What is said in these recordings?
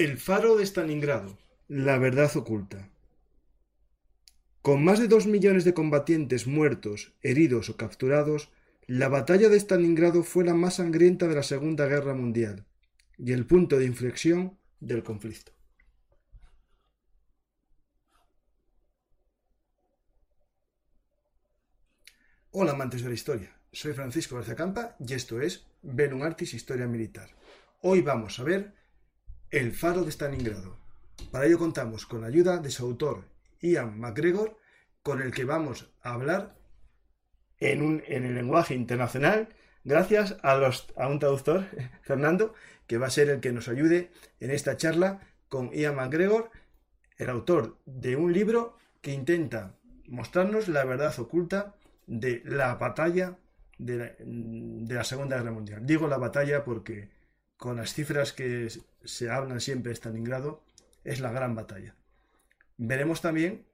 El faro de Stalingrado. La verdad oculta. Con más de dos millones de combatientes muertos, heridos o capturados, la batalla de Stalingrado fue la más sangrienta de la Segunda Guerra Mundial y el punto de inflexión del conflicto. Hola amantes de la historia, soy Francisco García Campa y esto es Velum Artis Historia Militar. Hoy vamos a ver el faro de Stalingrado. Para ello contamos con la ayuda de su autor, Ian McGregor, con el que vamos a hablar en, un, el lenguaje internacional, gracias a, los, a un traductor, Fernando, que va a ser el que nos ayude en esta charla con Ian McGregor, el autor de un libro que intenta mostrarnos la verdad oculta de la batalla de la, de la Segunda Guerra Mundial. Digo la batalla porque con las cifras que se hablan siempre de Stalingrado, es la gran batalla. Veremos también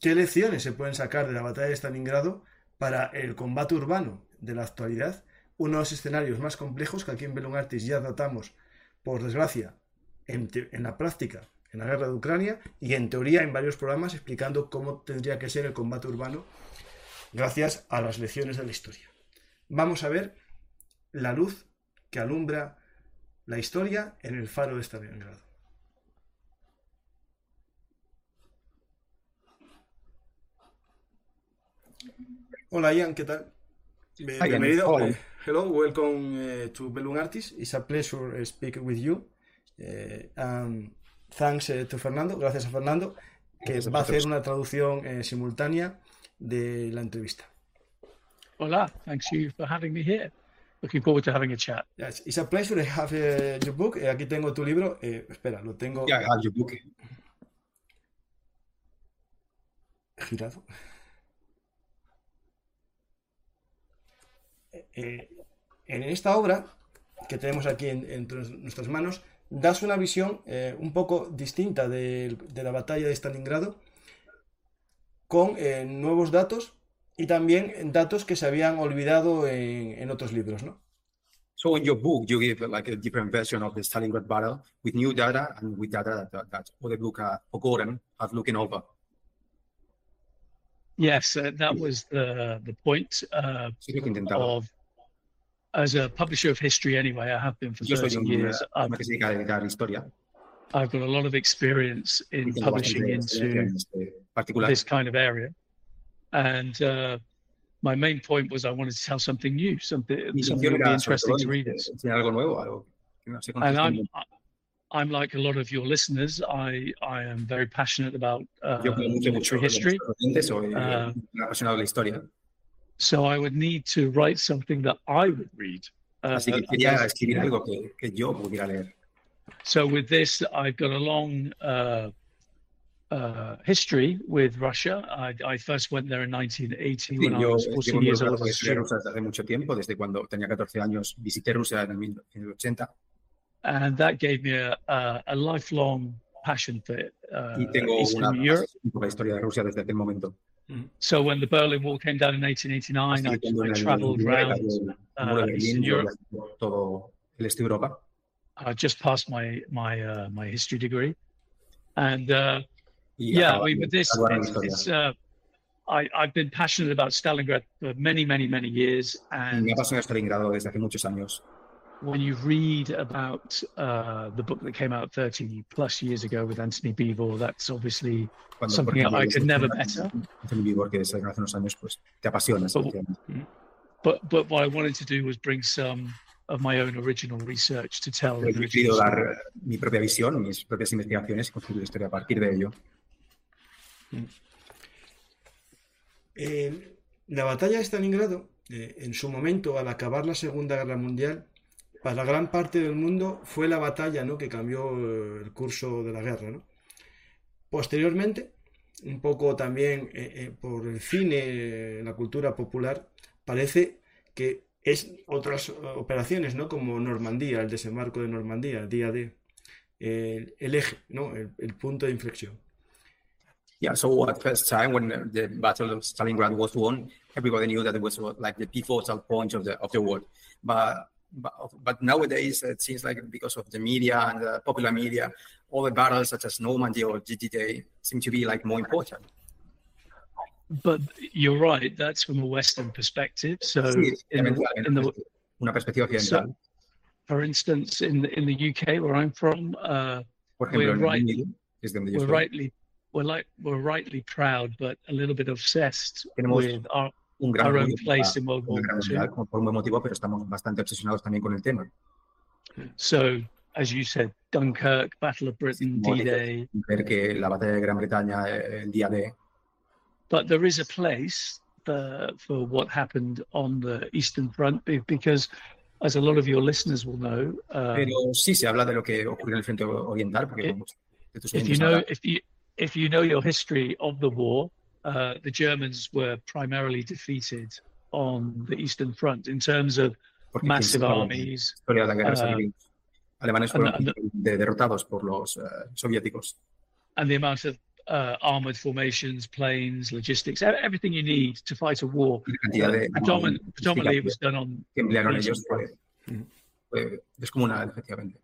qué lecciones se pueden sacar de la batalla de Stalingrado para el combate urbano de la actualidad, uno de los escenarios más complejos que aquí en Belum Artis ya tratamos, por desgracia, en, en la práctica, en la guerra de Ucrania y en teoría en varios programas explicando cómo tendría que ser el combate urbano gracias a las lecciones de la historia. Vamos a ver la luz que alumbra la historia en el faro de Stalingrado. Hola Ian, ¿qué tal? Hi, Bienvenido. Ian. Eh, hello, welcome uh, to Belum Artis. It's a pleasure uh, speaking with you. Uh, and thanks uh, to Fernando, gracias a Fernando, que Gracias a va a hacer una traducción simultánea de la entrevista. Hola, thanks you for having me here. Looking forward to having a chat. Yes, it's a pleasure to have uh, your book. Eh, aquí tengo tu libro. Eh, espera, lo tengo Yeah, I have your book. girado. Eh, en esta obra que tenemos aquí en- entre nuestras manos, das una visión eh, un poco distinta de, de la batalla de Stalingrado, con eh, nuevos datos y también datos que se habían olvidado en, en otros libros, ¿no? So in your book, you give like a different version of the Stalingrad battle with new data and with data that, that other book uh, forgotten have looking over. Yes, uh, that was the the point uh, Sí, lo que intentaba. of as a publisher of history. Anyway, I have been for 30 years. I've, que se dedica a dedicar historia. I've got a lot of experience in publishing into en este particular. this kind of area, and uh, my main point was I wanted to tell something new, something something that would be interesting to readers. enseñar algo nuevo, algo que no se and I'm. I'm like a lot of your listeners. I I am very passionate about uh, Yo como mucho, mucho military history, soy un apasionado de la historia. so I would need to write something that I would read. Uh, Así que quería escribir algo que, que yo pudiera leer. so with this, I've got a long uh, uh, history with Russia. I, I first went there in 1980 Sí, when I yo was llevo 14 mi years old. recorrido as a de student. Rusia desde hace mucho tiempo, desde cuando tenía 14 años visité Rusia en el 1980 and that gave me a, a, a lifelong passion for uh, y tengo una Eastern Europe. pasión por la historia de Rusia desde aquel momento. So when the Berlin Wall came down in 1889, Así I, I traveled 99 around uh, Eastern Europe. viajé por todo el este de Europa. I just passed my my uh, my history degree, and uh, yeah, I mean, with this, it's, it's uh, I I've been passionate about Stalingrad for many, many, many years, and me Stalingrado desde hace muchos años. when you read about uh, the book that came out 30 plus years ago with Anthony Beevor, that's obviously Cuando, something I could never better. Anthony Beevor, que salió hace unos años, pues te apasiona. But- But but what I wanted to do was bring some of my own original research to tell he querido dar eh, mi propia visión, mis propias investigaciones y construir historia a partir de ello. Eh, la batalla de Stalingrado, eh, en su momento, al acabar la Segunda Guerra Mundial, para gran parte del mundo fue la batalla ¿no? que cambió eh, el curso de la guerra. Posteriormente, un poco también por el cine, la cultura popular, parece que es otras operaciones, ¿no? como Normandía, el desembarco de Normandía, el día D, el, eje, ¿no? el punto de inflexión. Yeah, so at first time when the Battle of Stalingrad was won, everybody knew that it was like the pivotal point of the of the war. But but, but nowadays it seems like because of the media and the popular media, all the battles such as Normandy or GT seem to be like more important. But you're right. That's from a Western perspective. So Sí, in in the una perspectiva occidental. for instance, in the, in the UK where I'm from, uh, ejemplo, we're right- el Reino Unido, desde donde yo we're rightly we're like we're rightly proud, but a little bit obsessed with our, un gran our own place in World War II. Por un buen motivo, pero estamos bastante obsesionados también con el tema. So, as you said, Dunkirk, Battle of Britain, D-Day. Ver que la batalla de Gran Bretaña, eh, el día de, But there is a place for, for what happened on the Eastern Front because, as a lot of your listeners will know, uh, Pero sí se habla de lo que ocurrió en el frente oriental, porque tus if you know if you if you know your history of the war, uh, the Germans were primarily defeated on the Eastern Front in terms of porque massive quien sabe la armies. historia de la guerra uh, sabe que los alemanes and- fueron and- de- derrotados por los soviéticos. and the amount of uh, armored formations, planes, logistics, everything you need to fight a war. Y la de predominantly, it was done on. que emplearon Eastern ellos fue, fue descomunal, efectivamente.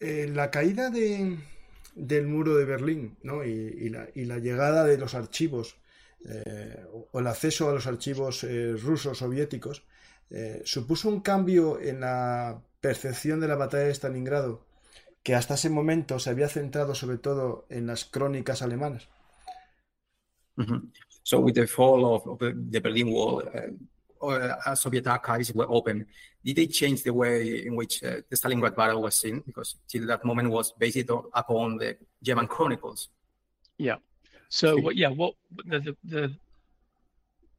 Eh, la caída de, del muro de Berlín ¿no? y, la, y la llegada de los archivos eh, o el acceso a los archivos eh, rusos soviéticos eh, supuso un cambio en la percepción de la batalla de Stalingrado que hasta ese momento se había centrado sobre todo en las crónicas alemanas. So with the fall of, the, Berlin Wall, uh, Soviet archives were open. Did they change the way in which uh, the Stalingrad battle was seen? Because till that moment was based on, upon the German chronicles. Yeah. So what? Yeah. What the, the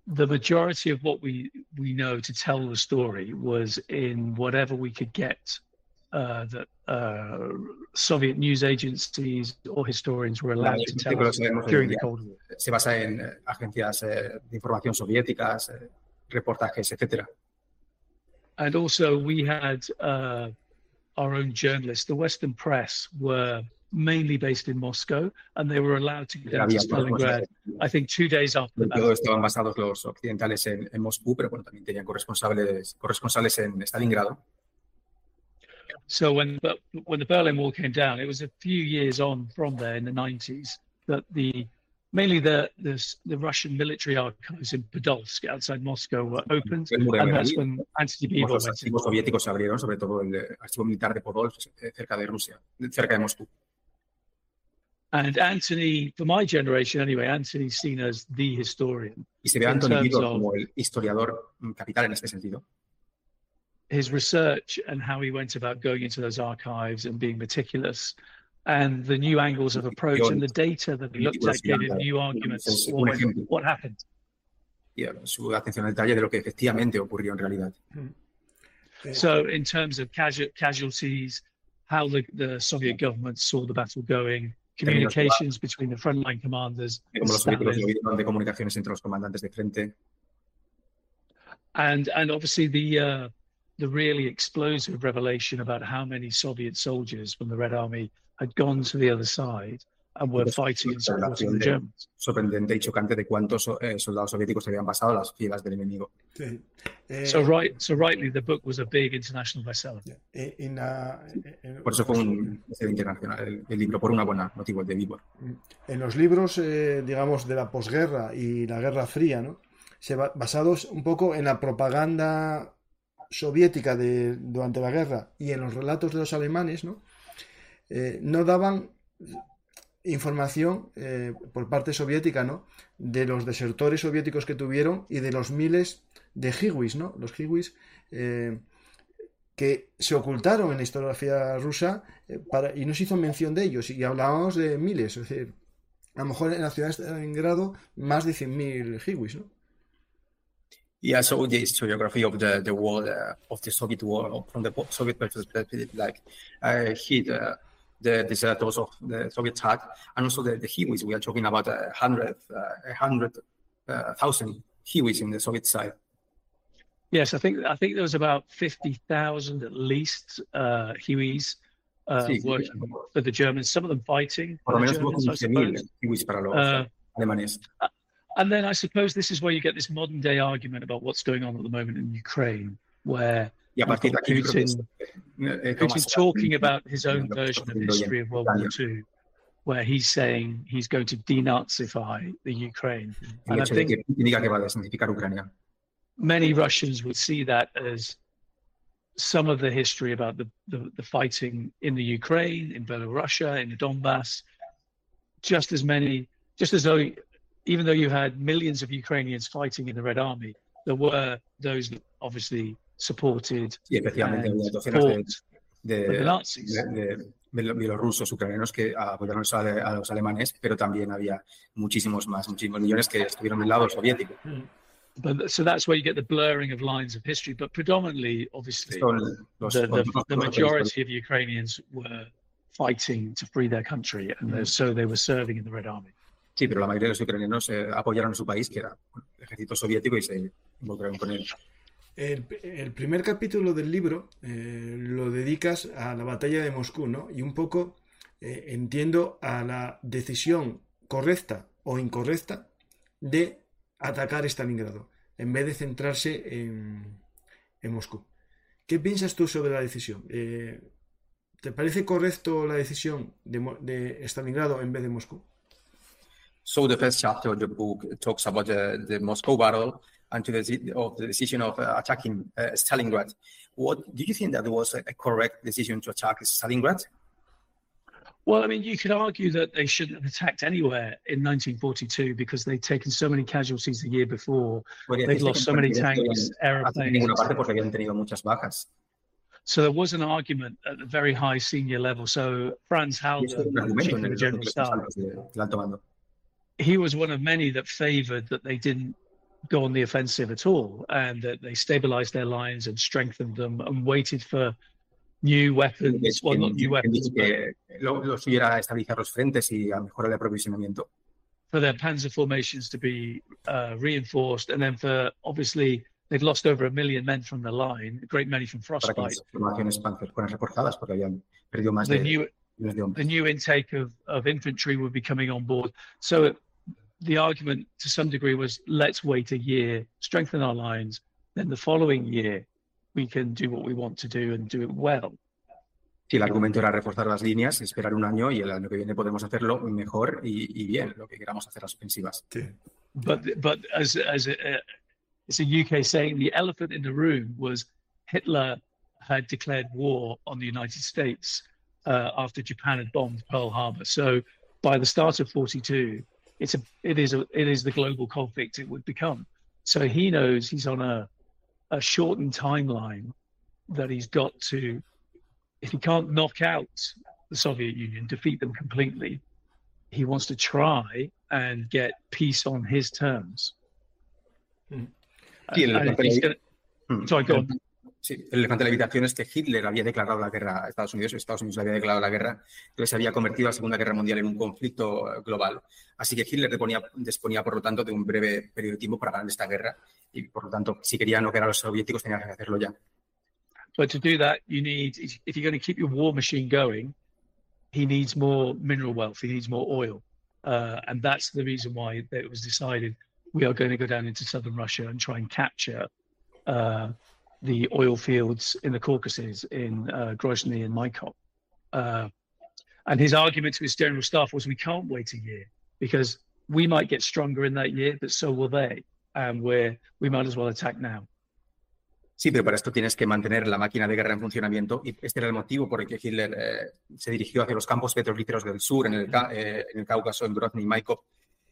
the majority of what we we know to tell the story was in whatever we could get uh, that uh, Soviet news agencies or historians were allowed to tell us during the Cold War. Se basa en eh, agencias eh, de información soviéticas, eh, reportajes, etcétera. And also, we had uh, our own journalists. The Western press were mainly based in Moscow, and they were allowed to go down to Stalingrad. I think two days after the Sobre todo battle. estaban basados los occidentales en, en Moscú, pero bueno, también tenían corresponsales, corresponsales en Stalingrado. So when but when the Berlin Wall came down, it was a few years on from there in the 90s that the mainly the the, the Russian military archives in Podolsk outside Moscow were opened, El muro de and that's when Anthony Beevor los archivos soviéticos se abrieron, sobre todo el archivo militar de Podolsk, eh, cerca de Rusia, cerca de Moscú. And Anthony, for my generation anyway, Anthony's seen as the historian. Y se ve a Anthony como el historiador capital en este sentido. his research and how he went about going into those archives and being meticulous and the new angles of approach and the data that he looked at gave new arguments what happened. Y eh, su atención al detalle de lo que efectivamente ocurrió en realidad. Eh, So, in terms of casu- casualties, how the, the Soviet government saw the battle going, communications between the frontline commanders, Y Como los Stalin, lo vieron de comunicaciones entre los comandantes de frente. and and obviously the uh, the really explosive revelation about how many Soviet soldiers from the Red Army had gone to the other side and were fighting and supporting the Germans. Sorprendente y chocante de cuántos eh, soldados soviéticos se habían pasado a las filas del enemigo. sí. Eh, So right, so rightly, the book was a big international bestseller. eh, en la- en- Por eso fue un bestseller internacional el, el libro, por una buena motivo, el de Beevor. en los libros, eh, digamos, de la posguerra y la Guerra Fría, ¿no? Se ba- basados un poco en la propaganda soviética de, durante la guerra y en los relatos de los alemanes, ¿no? Eh, no daban información eh, por parte soviética, ¿no? De los desertores soviéticos que tuvieron y de los miles de hiwis, ¿no? Los hiwis eh, que se ocultaron en la historiografía rusa y no se hizo mención de ellos. Y hablábamos de miles, es decir, a lo mejor en la ciudad de Stalingrado más de 100.000 hiwis, ¿no? The deserters of the Soviet attack, and also the, the Hiwis. We are talking about a hundred, uh, a hundred uh, thousand Hiwis in the Soviet side. Yes, I think I think there was about fifty thousand at least uh, Hiwis uh, sí, working sí. for the Germans. Some of them fighting. Por lo menos hubo 15.000 Hiwis para los uh, alemanes. And then I suppose this is where you get this modern day argument about what's going on at the moment in Ukraine, where Putin, Putin talking about his own version of history of World War II, where he's saying he's going to denazify the Ukraine. And I think many Russians would see that as some of the history about the, the, the fighting in the Ukraine, in Belarus, in the Donbass, just as many, just as though even though you had millions of Ukrainians fighting in the Red Army, there were those obviously supported sí, efectivamente, había docenas de, de, de, de bielorrusos, ucranianos que apoyaron a, a, los alemanes, pero también había muchísimos más, muchísimos millones que estuvieron del lado soviético. Mm. But, so that's where you get the blurring of lines of history. But predominantly, obviously, los, the, the, the majority of Ukrainians were fighting to free their country, and mm. so they were serving in the Red Army. Sí, pero la mayoría de los ucranianos eh, apoyaron a su país, que era el ejército soviético, y se involucraron con él. El, primer capítulo del libro eh, lo dedicas a la batalla de Moscú, ¿no? Y un poco eh, entiendo a la decisión correcta o incorrecta de atacar Stalingrado, en vez de centrarse en, en Moscú. ¿Qué piensas tú sobre la decisión? Eh, ¿Te parece correcto la decisión de, de Stalingrado en vez de Moscú? So the first chapter of the book talks about the, the Moscow battle and to the, of the decision of uh, attacking uh, Stalingrad. What do you think that was a, correct decision to attack Stalingrad? Well, I mean, you could argue that they shouldn't have attacked anywhere in 1942 because they'd taken so many casualties the year before. They'd lost so many tanks, airplanes. So there was an argument at a very high senior level. So Franz Halder, chief of the general staff, he was one of many that favoured that they didn't go on the offensive at all and that they stabilized their lines and strengthened them and waited for new weapons, well, not new weapons, que lo, lo estabilizar los frentes y a mejorar el aprovisionamiento. For their panzer formations to be uh, reinforced, and then for obviously they've lost over a million men from the line, a great many from frostbite. the new, the new intake of, of infantry would be coming on board. So the argument to some degree was let's wait a year, strengthen our lines, then the following year we can do what we want to do and do it well. Sí, el argumento era reforzar las líneas, esperar un año y el año que viene podemos hacerlo mejor y, y bien, lo que queramos hacer las ofensivas. Sí. But, but as, as a, uh, it's a UK saying, the elephant in the room was Hitler had declared war on the United States uh, after Japan had bombed Pearl Harbor. So by the start of 42, it's a it is a it is the global conflict it would become. So he knows he's on a a shortened timeline that he's got to if he can't knock out the Soviet Union, defeat them completely, he wants to try and get peace on his terms. Mm. Gonna, sorry, go on. Sí, el elefante de la habitación es que Hitler había declarado la guerra a Estados Unidos, Estados Unidos había declarado la guerra, entonces había convertido la Segunda Guerra Mundial en un conflicto eh, global. Así que Hitler disponía, disponía, por lo tanto, de un breve periodo de tiempo para ganar esta guerra y, por lo tanto, si quería no quedar a los soviéticos, tenía que hacerlo ya. But to do that, you need, if you're going to keep your war machine going, he needs more mineral wealth, he needs more oil. Uh, and that's the reason why it was decided we are going to go down into southern Russia and try and capture uh, the oil fields in the Caucasus, in uh, Grozny and Maikop. Uh, and his argument to his general staff was, we can't wait a year because we might get stronger in that year, but so will they. And we're, we might as well attack now. Sí, pero para esto tienes que mantener la máquina de guerra en funcionamiento y este era el motivo por el que Hitler eh, se dirigió hacia los campos petrolíferos del sur, en el, eh, en el Cáucaso, en Grozny y Maikop.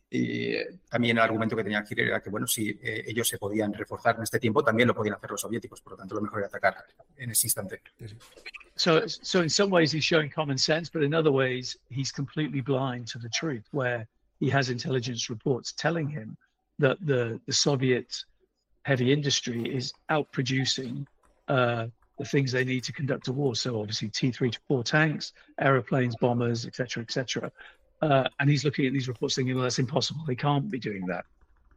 Eh, también el argumento que tenía Hitler era que, bueno, si ellos se podían reforzar en este tiempo, también lo podían hacer los soviéticos. Por lo tanto, lo mejor era atacar en ese instante. So, so in some ways he's showing common sense, but in other ways he's completely blind to the truth, where he has intelligence reports telling him that the, the Soviet heavy industry is outproducing uh, the things they need to conduct a war. So obviously T-34 tanks, aeroplanes, bombers, etc., etc. Uh, and he's looking at these reports thinking, well, that's impossible. They can't be doing that.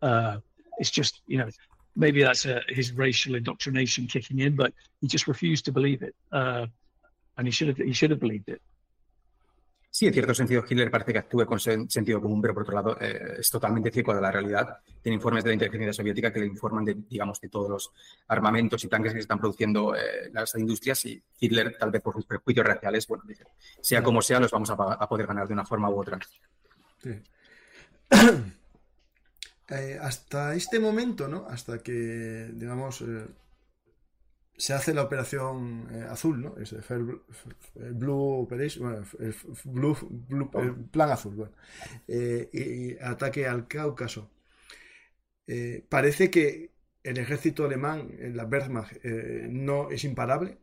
Uh, it's just, you know, maybe that's a, his racial indoctrination kicking in, but he just refused to believe it. Uh, and he should have, he should have believed it. Sí, en cierto sentido, Hitler parece que actúe con sentido común, pero por otro lado eh, es totalmente ciego de la realidad. Tiene informes de la inteligencia soviética que le informan de, digamos, de todos los armamentos y tanques que están produciendo eh, las industrias y Hitler, tal vez por sus prejuicios raciales, bueno, dice, sea como sea, los vamos a, poder ganar de una forma u otra. Eh, hasta este momento, ¿no? Hasta que, digamos, se hace la operación eh, azul, ¿no? Es el Blue Operation, el, blue, plan azul, bueno, eh, y, ataque al Cáucaso. Eh, parece que el ejército alemán, en la Wehrmacht, no es imparable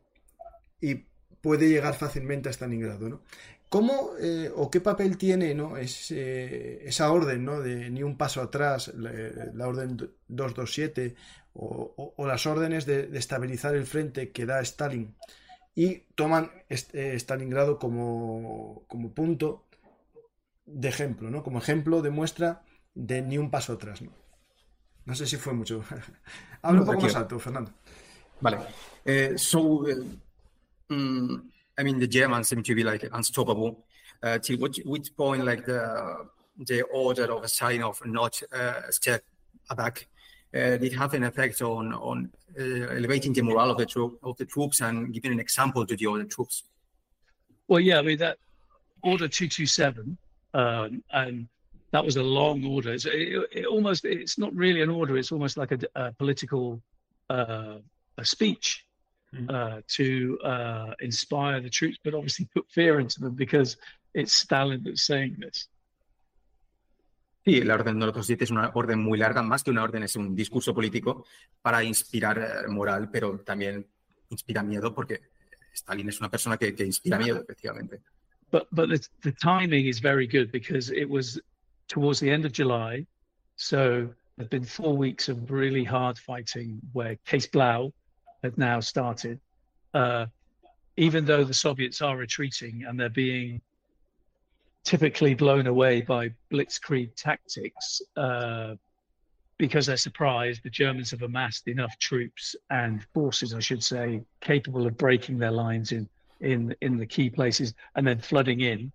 y puede llegar fácilmente a Stalingrado, ¿no? ¿Cómo o qué papel tiene ¿no? es, esa orden ¿no? de ni un paso atrás, la, la orden 227 o, o, las órdenes de, de, estabilizar el frente que da Stalin y toman este, Stalingrado como, como, punto de ejemplo, ¿no? como ejemplo de muestra de ni un paso atrás. No, no sé si fue mucho. Habla un poco más alto, Fernando. Vale. Uh, so, uh, um, I mean, the Germans seem to be like unstoppable. Uh, till which, which point, like the the order of a sign of not uh, step back did have an effect on on uh, elevating the morale of the troop of the troops and giving an example to the other troops. Well, yeah, I mean that order two two seven, um, and that was a long order. It, it, almost it's not really an order; it's almost like a, a political uh, a speech mm-hmm. uh, to uh, inspire the troops, but obviously put fear into them because it's Stalin that's saying this. Sí, la orden 227 es una orden muy larga, más que una orden, es un discurso político para inspirar eh, moral, pero también inspira miedo porque Stalin es una persona que, que inspira miedo, efectivamente. But, but the, the timing is very good because it was towards the end of July. So there's been four weeks of really hard fighting where Case Blau had now started. Uh, even though the Soviets are retreating and they're being typically blown away by blitzkrieg tactics uh, because they're surprised the Germans have amassed enough troops and forces, I should say, capable of breaking their lines in in in the key places and then flooding in.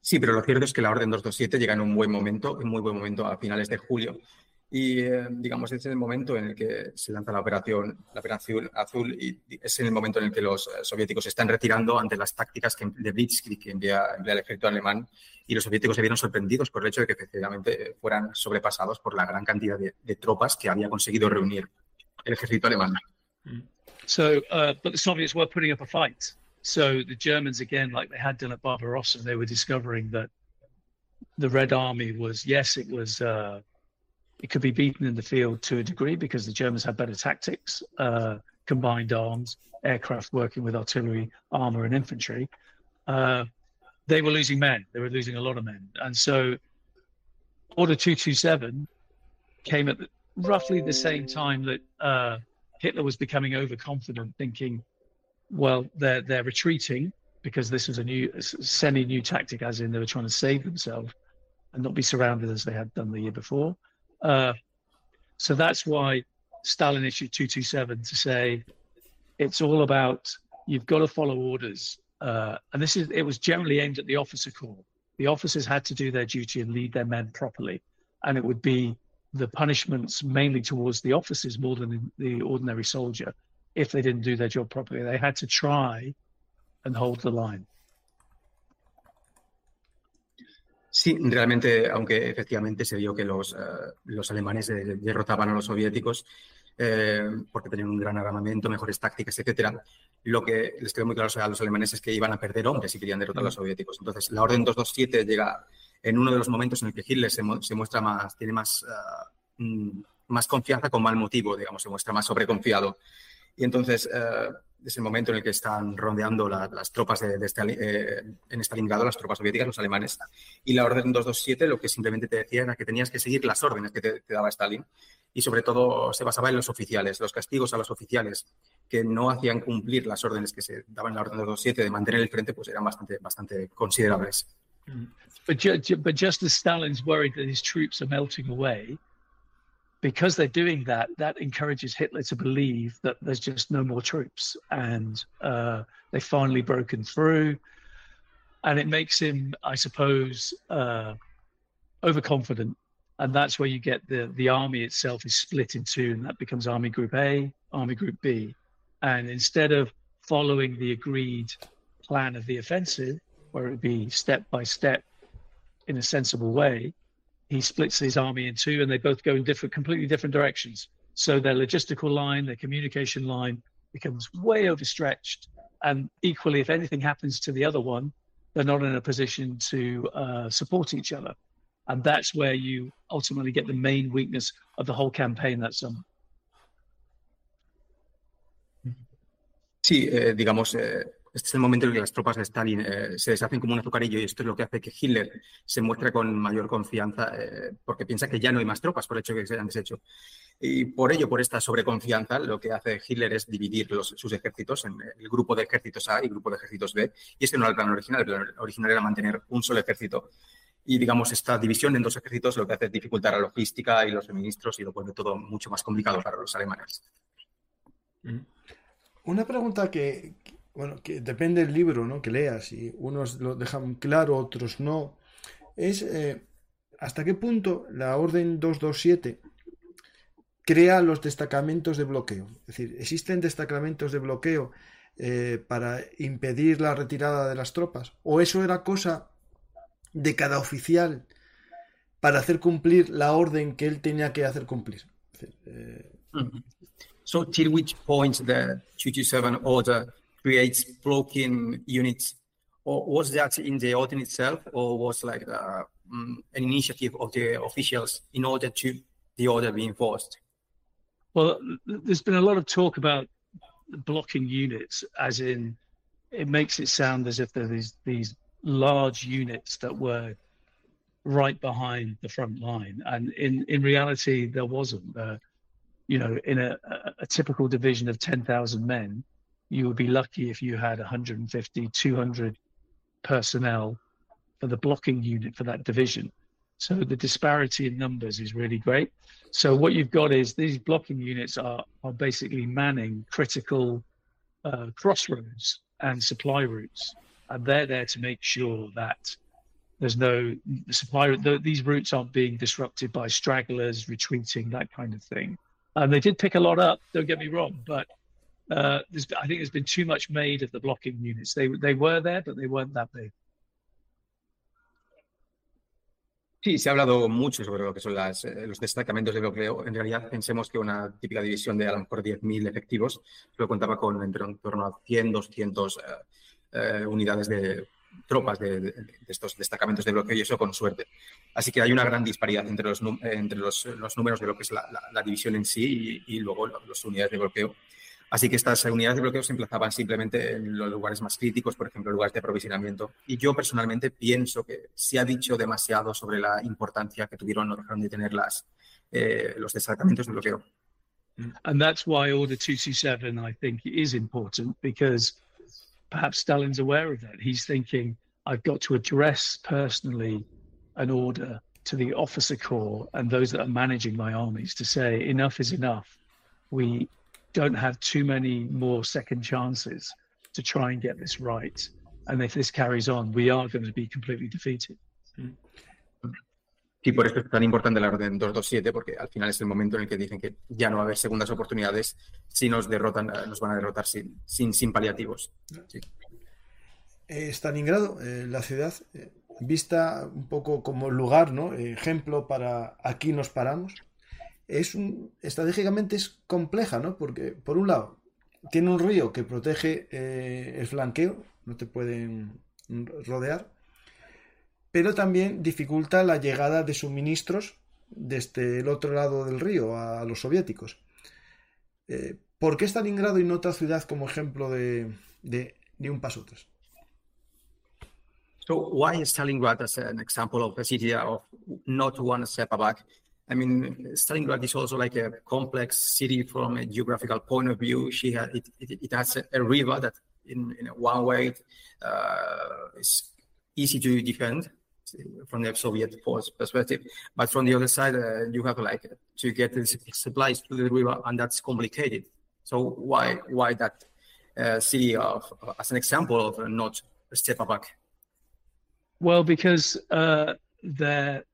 Sí, pero lo cierto es que la Orden 227 llega en un buen momento, en muy buen momento a finales de julio, Y eh, digamos, es el momento en el que se lanza la operación, la operación azul y es en el momento en el que los eh, soviéticos se están retirando ante las tácticas que, de Blitzkrieg que envía, envía, el ejército alemán y los soviéticos se vieron sorprendidos por el hecho de que efectivamente fueran sobrepasados por la gran cantidad de, de tropas que había conseguido reunir el ejército alemán. So, uh, but the Soviets were putting up a fight. So the Germans, again, like they had done at Barbarossa, they were discovering that the Red Army was, yes, it was uh, it could be beaten in the field to a degree because the Germans had better tactics, uh, combined arms, aircraft working with artillery, armor, and infantry. Uh, they were losing men. They were losing a lot of men. And so Order 227 came at roughly the same time that uh, Hitler was becoming overconfident, thinking, well, they're, they're retreating because this was a new, semi new tactic, as in they were trying to save themselves and not be surrounded as they had done the year before. Uh, so that's why Stalin issued 227 to say it's all about you've got to follow orders. Uh, and this is it was generally aimed at the officer corps. The officers had to do their duty and lead their men properly, and it would be the punishments mainly towards the officers more than the ordinary soldier if they didn't do their job properly. They had to try and hold the line. Sí, realmente, aunque efectivamente se vio que los, uh, los alemanes derrotaban a los soviéticos, eh, porque tenían un gran armamento, mejores tácticas, etcétera. Lo que les quedó muy claro a los alemanes es que iban a perder hombres si querían derrotar a los soviéticos. Entonces, la Orden 227 llega en uno de los momentos en el que Hitler se, muestra más, tiene más, ah, mm, más confianza con mal motivo, digamos, se muestra más sobreconfiado. Y entonces, eh, es el momento en el que están rondeando las tropas de, eh, en Stalingrado, las tropas soviéticas, los alemanes. Y la orden 227 lo que simplemente te decía era que tenías que seguir las órdenes que te, daba Stalin. Y sobre todo se basaba en los oficiales, los castigos a los oficiales que no hacían cumplir las órdenes que se daban en la orden 227 de mantener el frente, pues eran bastante, bastante considerables. But just as Stalin's worried that his troops are melting away, because they're doing that, that encourages Hitler to believe that there's just no more troops and uh, they've finally broken through. And it makes him, I suppose, uh, overconfident. And that's where you get the, the army itself is split in two, and that becomes Army Group A, Army Group B. And instead of following the agreed plan of the offensive, where it would be step by step in a sensible way, he splits his army in two and they both go in different, completely different directions. So their logistical line, their communication line becomes way overstretched. And equally, if anything happens to the other one, they're not in a position to uh, support each other. And that's where you ultimately get the main weakness of the whole campaign that summer. Sí, eh, digamos, eh, Este es el momento en que las tropas de Stalin eh, se deshacen como un azucarillo y esto es lo que hace que Hitler se muestre con mayor confianza eh, porque piensa que ya no hay más tropas por el hecho de que se hayan deshecho. Y por ello, por esta sobreconfianza, lo que hace Hitler es dividir sus ejércitos en el grupo de ejércitos A y el grupo de ejércitos B. Y este no era el plan original, el plan original era mantener un solo ejército. Y digamos, esta división en dos ejércitos lo que hace es dificultar la logística y los suministros y lo pone todo mucho más complicado para los alemanes. Una pregunta que, bueno, que depende del libro ¿no? que leas, y unos lo dejan claro, otros no, es eh, hasta qué punto la Orden 227 crea los destacamentos de bloqueo. Es decir, ¿existen destacamentos de bloqueo eh, para impedir la retirada de las tropas? ¿O eso era cosa de cada oficial para hacer cumplir la orden que él tenía que hacer cumplir? Eh, so, till which point the 227 order creates blocking units, or was that in the order itself, or was like uh, um, an initiative of the officials in order to the order be enforced? Well, there's been a lot of talk about blocking units, as in it makes it sound as if there these these large units that were right behind the front line, and in in reality there wasn't. Uh, you know, in a, a, typical division of ten thousand men, you would be lucky if you had 150, 200 personnel for the blocking unit for that division. So the disparity in numbers is really great. So what you've got is these blocking units are are basically manning critical uh, crossroads and supply routes, and they're there to make sure that there's no supply. The, these routes aren't being disrupted by stragglers retreating, that kind of thing. And they did pick a lot up. Don't get me wrong, but uh, I think there's been too much made of the blocking units. They they were there, but they weren't that big. Sí, se ha hablado mucho sobre lo que son eh, los destacamentos de bloqueo. En realidad, pensemos que una típica división de a lo mejor 10.000 efectivos lo contaba con entre en torno a 100, 200 eh, eh, unidades de tropas de, estos destacamentos de bloqueo y eso con suerte. Así que hay una gran disparidad entre los, entre los, los números de lo que es la división en sí y, y luego las unidades de bloqueo. Así que estas unidades de bloqueo se emplazaban simplemente en los lugares más críticos, por ejemplo, lugares de aprovisionamiento. Y yo personalmente pienso que se ha dicho demasiado sobre la importancia que tuvieron o dejaron de tener las, eh, los destacamentos de bloqueo. And that's why Order 227, I think, is important because perhaps Stalin's aware of that. He's thinking, I've got to address personally an order to the officer corps and those that are managing my armies to say, enough is enough. We don't have too many more second chances to try and get this right. And if this carries on, we are going to be completely defeated. Y por eso es tan importante la orden 227, porque al final es el momento en el que dicen que ya no va a haber segundas oportunidades. Si nos derrotan, eh, nos van a derrotar sin, sin, sin paliativos. Sí. Eh, Stalingrado, eh, la ciudad, eh, vista un poco como lugar, ¿no? Ejemplo para aquí nos paramos. Es un, estratégicamente es compleja, ¿no? Porque, por un lado, tiene un río que protege eh, el flanqueo, no te pueden rodear, pero también dificulta la llegada de suministros desde el otro lado del río a los soviéticos. Eh, ¿Por qué Stalingrado y no otra ciudad como ejemplo de, de, de un paso atrás? So why is Stalingrad as an example of a city of not one step back? I mean, Stalingrad is also like a complex city from a geographical point of view. She had it, it, it has a, a, river that, in, in one way, uh, is easy to defend from the Soviet force perspective, but from the other side, uh, you have like to get the supplies to the river, and that's complicated. So why why that uh, city of as an example of not a step back? Well, because uh, the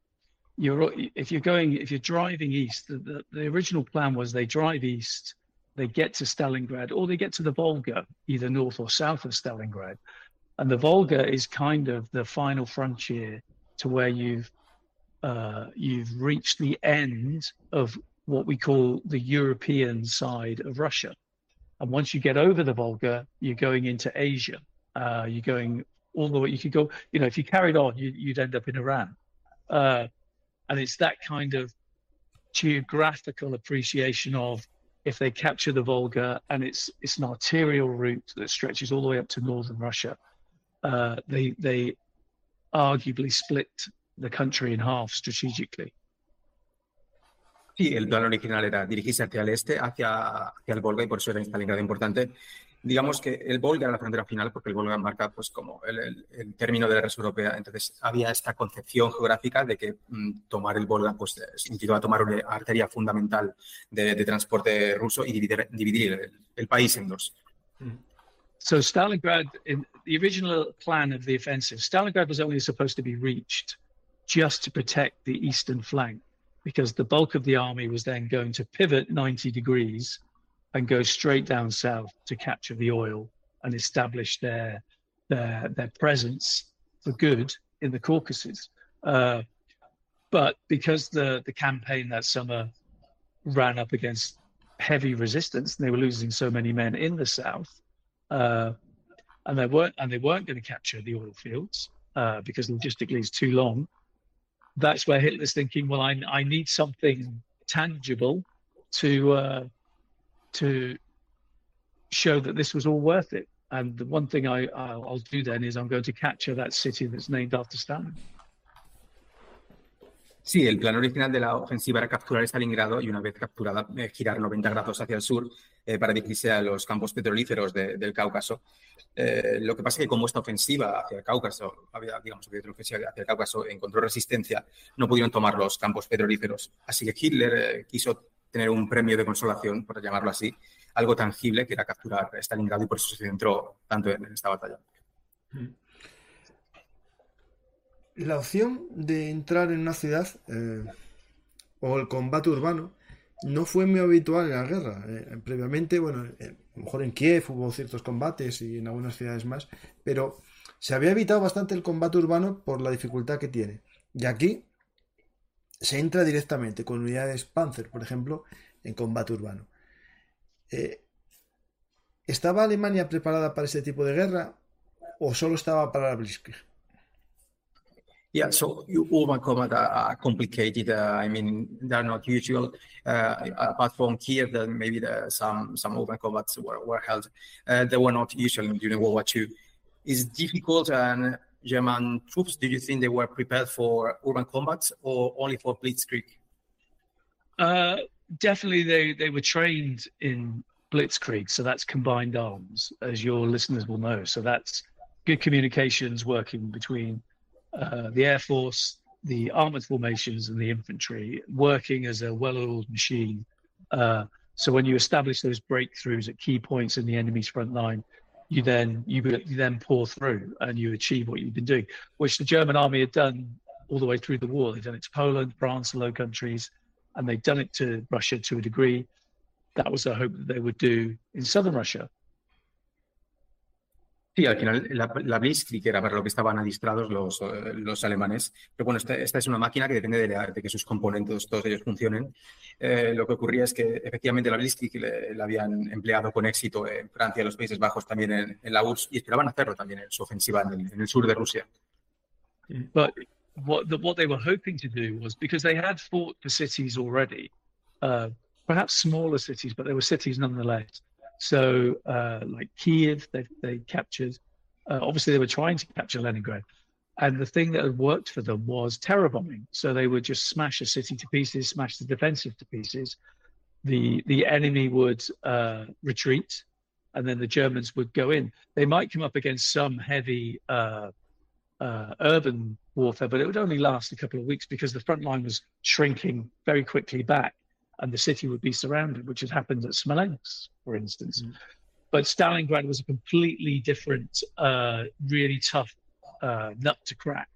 you're if you're going if you're driving east, the, the, the, original plan was they drive east, they get to Stalingrad, or they get to the Volga, either north or south of Stalingrad, and the Volga is kind of the final frontier to where you've uh, you've reached the end of what we call the European side of Russia, and once you get over the Volga, you're going into Asia. Uh, you're going all the way. You could go, you know, if you carried on, you, would end up in Iran. Uh, and it's that kind of geographical appreciation of if they capture the Volga and it's it's an arterial route that stretches all the way up to northern Russia, uh, they they arguably split the country in half strategically. Sí, el plan original era dirigirse hacia el este, hacia, hacia el Volga, y por eso era Stalingrado importante. Digamos que el Volga era la frontera final porque el Volga marca pues como el, el, término de la red europea. Entonces había esta concepción geográfica de que mm, tomar el Volga pues significaba tomar una arteria fundamental de, de transporte ruso y dividir, dividir el, el, país en dos. So Stalingrad, in the original plan of the offensive, Stalingrad was only supposed to be reached just to protect the eastern flank because the bulk of the army was then going to pivot 90 degrees and go straight down south to capture the oil and establish their their their presence for good in the Caucasus. Uh, but because the the campaign that summer ran up against heavy resistance, and they were losing so many men in the south, uh, and they weren't and they weren't going to capture the oil fields uh, because logistically it's too long. That's where Hitler's thinking, well, I I need something tangible to uh, to show that this was all worth it. And the one thing I, do then is I'm going to capture that city that's named after Stalin. Sí, el plan original de la ofensiva era capturar Stalingrado y una vez capturada eh, girar 90 grados hacia el sur eh, para dirigirse a los campos petrolíferos de, del Cáucaso. Eh, lo que pasa es que como esta ofensiva hacia el Cáucaso, había, digamos, había ofensiva hacia el Cáucaso encontró resistencia, no pudieron tomar los campos petrolíferos. Así que Hitler quiso tener un premio de consolación, por llamarlo así, algo tangible que era capturar Stalingrado y por eso se centró tanto en, esta batalla. La opción de entrar en una ciudad eh, o el combate urbano no fue muy habitual en la guerra. Eh, previamente, bueno, eh, a lo mejor en Kiev hubo ciertos combates y en algunas ciudades más, pero se había evitado bastante el combate urbano por la dificultad que tiene. Y aquí se entra directamente con unidades Panzer, por ejemplo, en combate urbano. Eh, ¿Estaba Alemania preparada para este tipo de guerra o solo estaba para la Blitzkrieg? Yeah, so urban combat are, are complicated. Uh, I mean, they're not usual. Uh, apart from Kiev, that maybe the, some some urban combats were, were held. Uh, they were not usual during World War II. It's difficult and German troops, do you think they were prepared for urban combat or only for blitzkrieg? Uh, definitely, they, they were trained in blitzkrieg, so that's combined arms, as your listeners will know. So that's good communications working between uh, the Air Force, the armored formations, and the infantry, working as a well-oiled machine. Uh, so when you establish those breakthroughs at key points in the enemy's front line, you then you, you then pour through and you achieve what you've been doing, which the German army had done all the way through the war. They've done it to Poland, France, the Low Countries, and they've done it to Russia to a degree. That was a hope that they would do in southern Russia. Sí, al final la, la Blitzkrieg era para lo que estaban adistrados los, eh, los alemanes. Pero bueno, esta, esta, es una máquina que depende de, que sus componentes, todos ellos funcionen. Eh, lo que ocurría es que efectivamente la Blitzkrieg la habían empleado con éxito en Francia, los Países Bajos, también en, en la URSS, y esperaban hacerlo también en su ofensiva en el, en sur de Rusia. But what, the, what they were hoping to do was, because they had fought the cities already, uh, perhaps smaller cities, but they were cities nonetheless. So, uh, like Kiev, they, they captured. Uh, obviously, they were trying to capture Leningrad. And the thing that had worked for them was terror bombing. So they would just smash a city to pieces, smash the defensive to pieces. The the enemy would uh, retreat, and then the Germans would go in. They might come up against some heavy uh, uh, urban warfare, but it would only last a couple of weeks because the front line was shrinking very quickly back and the city would be surrounded, which had happened at Smolensk, for instance. Mm. But Stalingrad was a completely different, uh, really tough uh, nut to crack.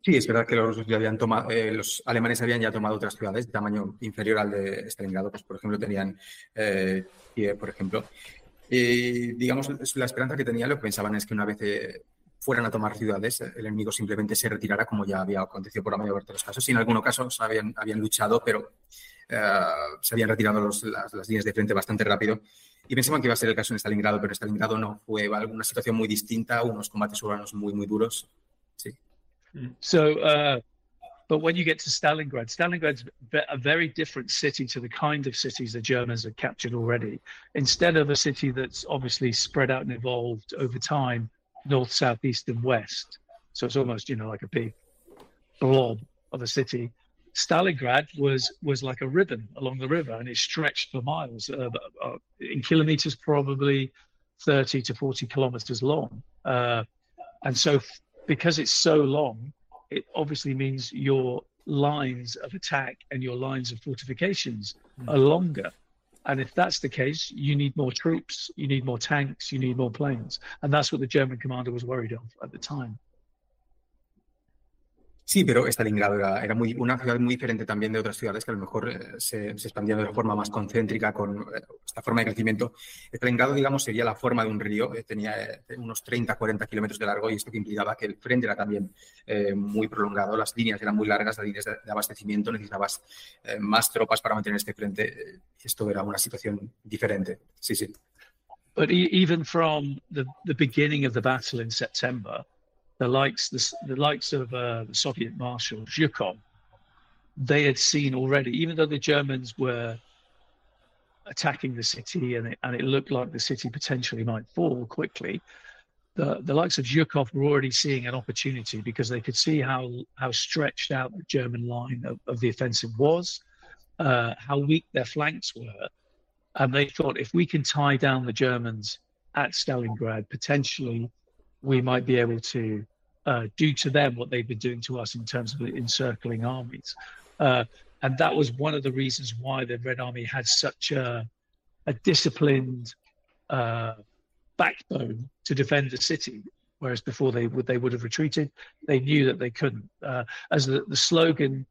Sí, es verdad que los, ya habían tomado, eh, los alemanes habían ya tomado otras ciudades de tamaño inferior al de Stalingrado, pues por ejemplo tenían eh, Kiev, por ejemplo. Y digamos, la esperanza que tenían, lo que pensaban es que una vez eh, fueran a tomar ciudades, el enemigo simplemente se retirara, como ya había acontecido por la mayor parte de los casos. Y en algunos casos habían, habían luchado, pero uh, se habían retirado los, las, las, líneas de frente bastante rápido. Y pensaban que iba a ser el caso en Stalingrado, pero en Stalingrado no. Fue una situación muy distinta, unos combates urbanos muy, muy duros. Sí. So, uh, but when you get to Stalingrad, Stalingrad's a very different city to the kind of cities the Germans had captured already. Instead of a city that's obviously spread out and evolved over time, north, south, east, and west. So it's almost, you know, like a big blob of a city. Stalingrad was was like a ribbon along the river, and it stretched for miles, uh, uh, in kilometers, probably thirty to forty kilometers long. Uh, and so, f- because it's so long, it obviously means your lines of attack and your lines of fortifications mm. are longer. And if that's the case, you need more troops, you need more tanks, you need more planes. And that's what the German commander was worried of at the time. Sí, pero Stalingrado era, era muy, una ciudad muy diferente también de otras ciudades que a lo mejor eh, se, se, expandían de forma más concéntrica con eh, esta forma de crecimiento. Stalingrado, digamos, sería la forma de un río, eh, tenía unos 30, 40 kilómetros de largo y esto que implicaba que el frente era también eh, muy prolongado, las líneas eran muy largas, las líneas de, de abastecimiento, necesitabas eh, más tropas para mantener este frente. Esto era una situación diferente. Sí, sí. But even from the, the beginning of the battle in September, the likes the, the likes of uh, the Soviet Marshal Zhukov, they had seen already, even though the Germans were attacking the city and it, and it looked like the city potentially might fall quickly, the, the likes of Zhukov were already seeing an opportunity because they could see how how stretched out the German line of, of the offensive was, uh, how weak their flanks were, and they thought if we can tie down the Germans at Stalingrad, potentially we might be able to uh, do to them what they've been doing to us in terms of encircling armies. Uh, and that was one of the reasons why the Red Army had such a, a disciplined uh, backbone to defend the city. Whereas before they would they would have retreated, they knew that they couldn't. Uh, as the, the slogan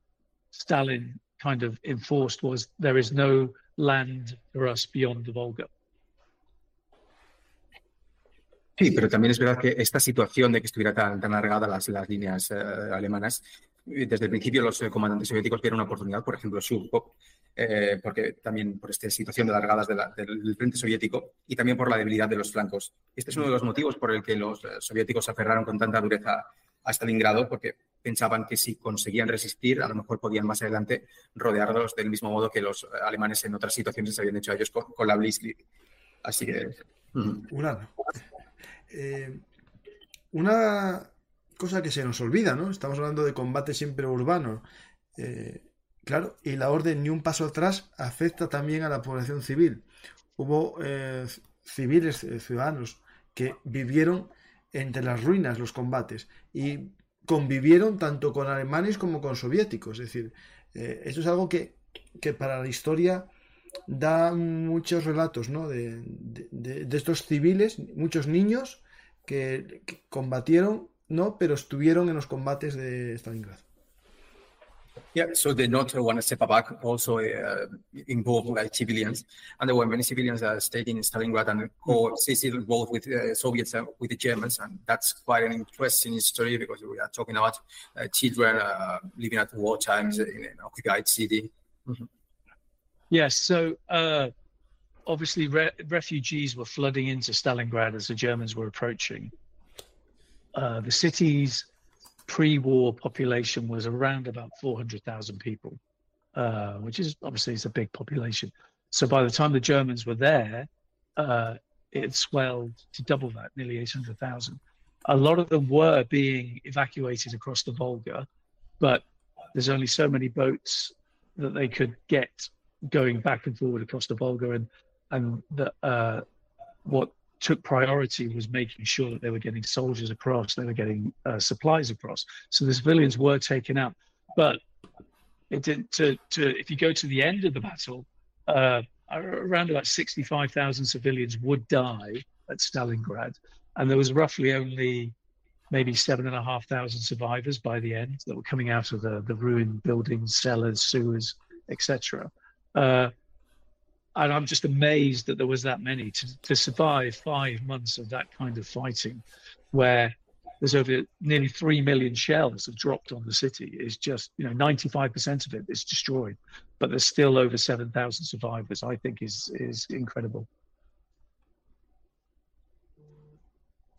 Stalin kind of enforced was, "There is no land for us beyond the Volga." Sí, pero también es verdad que esta situación de que estuviera tan, tan alargada las, las líneas eh, alemanas, desde el principio los eh, comandantes soviéticos vieron una oportunidad, por ejemplo, Shurkov, eh, porque también por esta situación de alargadas de la, del frente soviético y también por la debilidad de los flancos. Este es uno de los motivos por el que los eh, soviéticos se aferraron con tanta dureza a Stalingrado, porque pensaban que si conseguían resistir, a lo mejor podían más adelante rodearlos del mismo modo que los alemanes en otras situaciones se habían hecho a ellos con, con la Blitzkrieg. Así que... Una, eh, una cosa que se nos olvida, ¿no? Estamos hablando de combate siempre urbano. Eh, claro, y la orden ni un paso atrás afecta también a la población civil. Hubo eh, civiles, ciudadanos, que vivieron entre las ruinas los combates y convivieron tanto con alemanes como con soviéticos. Es decir, esto es algo que, que, para la historia da muchos relatos ¿no? de, de, de estos civiles, muchos niños que, que combatieron no, pero estuvieron en los combates de Stalingrado. Yeah, so they not want to step back also uh, involved like civilians. And there were many civilians that stayed in Stalingrad and coexisted both with the uh, Soviets and with the Germans. And that's quite an interesting story because we are talking about uh, children uh, living at war times in an occupied city. Mm-hmm. Yes, so uh, obviously re- refugees were flooding into Stalingrad as the Germans were approaching. Uh, the city's pre-war population was around about 400,000 people, uh, which is obviously it's a big population. So by the time the Germans were there, uh, it swelled to double that, nearly 800,000. A lot of them were being evacuated across the Volga, but there's only so many boats that they could get going back and forward across the Volga, and and the, uh, what took priority was making sure that they were getting soldiers across, they were getting uh, supplies across. So the civilians were taken out, but it did to, to if you go to the end of the battle, uh, around about 65,000 civilians would die at Stalingrad, and there was roughly only maybe seven and a half thousand survivors by the end that were coming out of the, the ruined buildings, cellars, sewers, etc. Uh, and I'm just amazed that there was that many to, to survive five months of that kind of fighting, where there's over nearly three million shells have dropped on the city. Is just you know 95% of it is destroyed, but there's still over 7,000 survivors. I think is is incredible.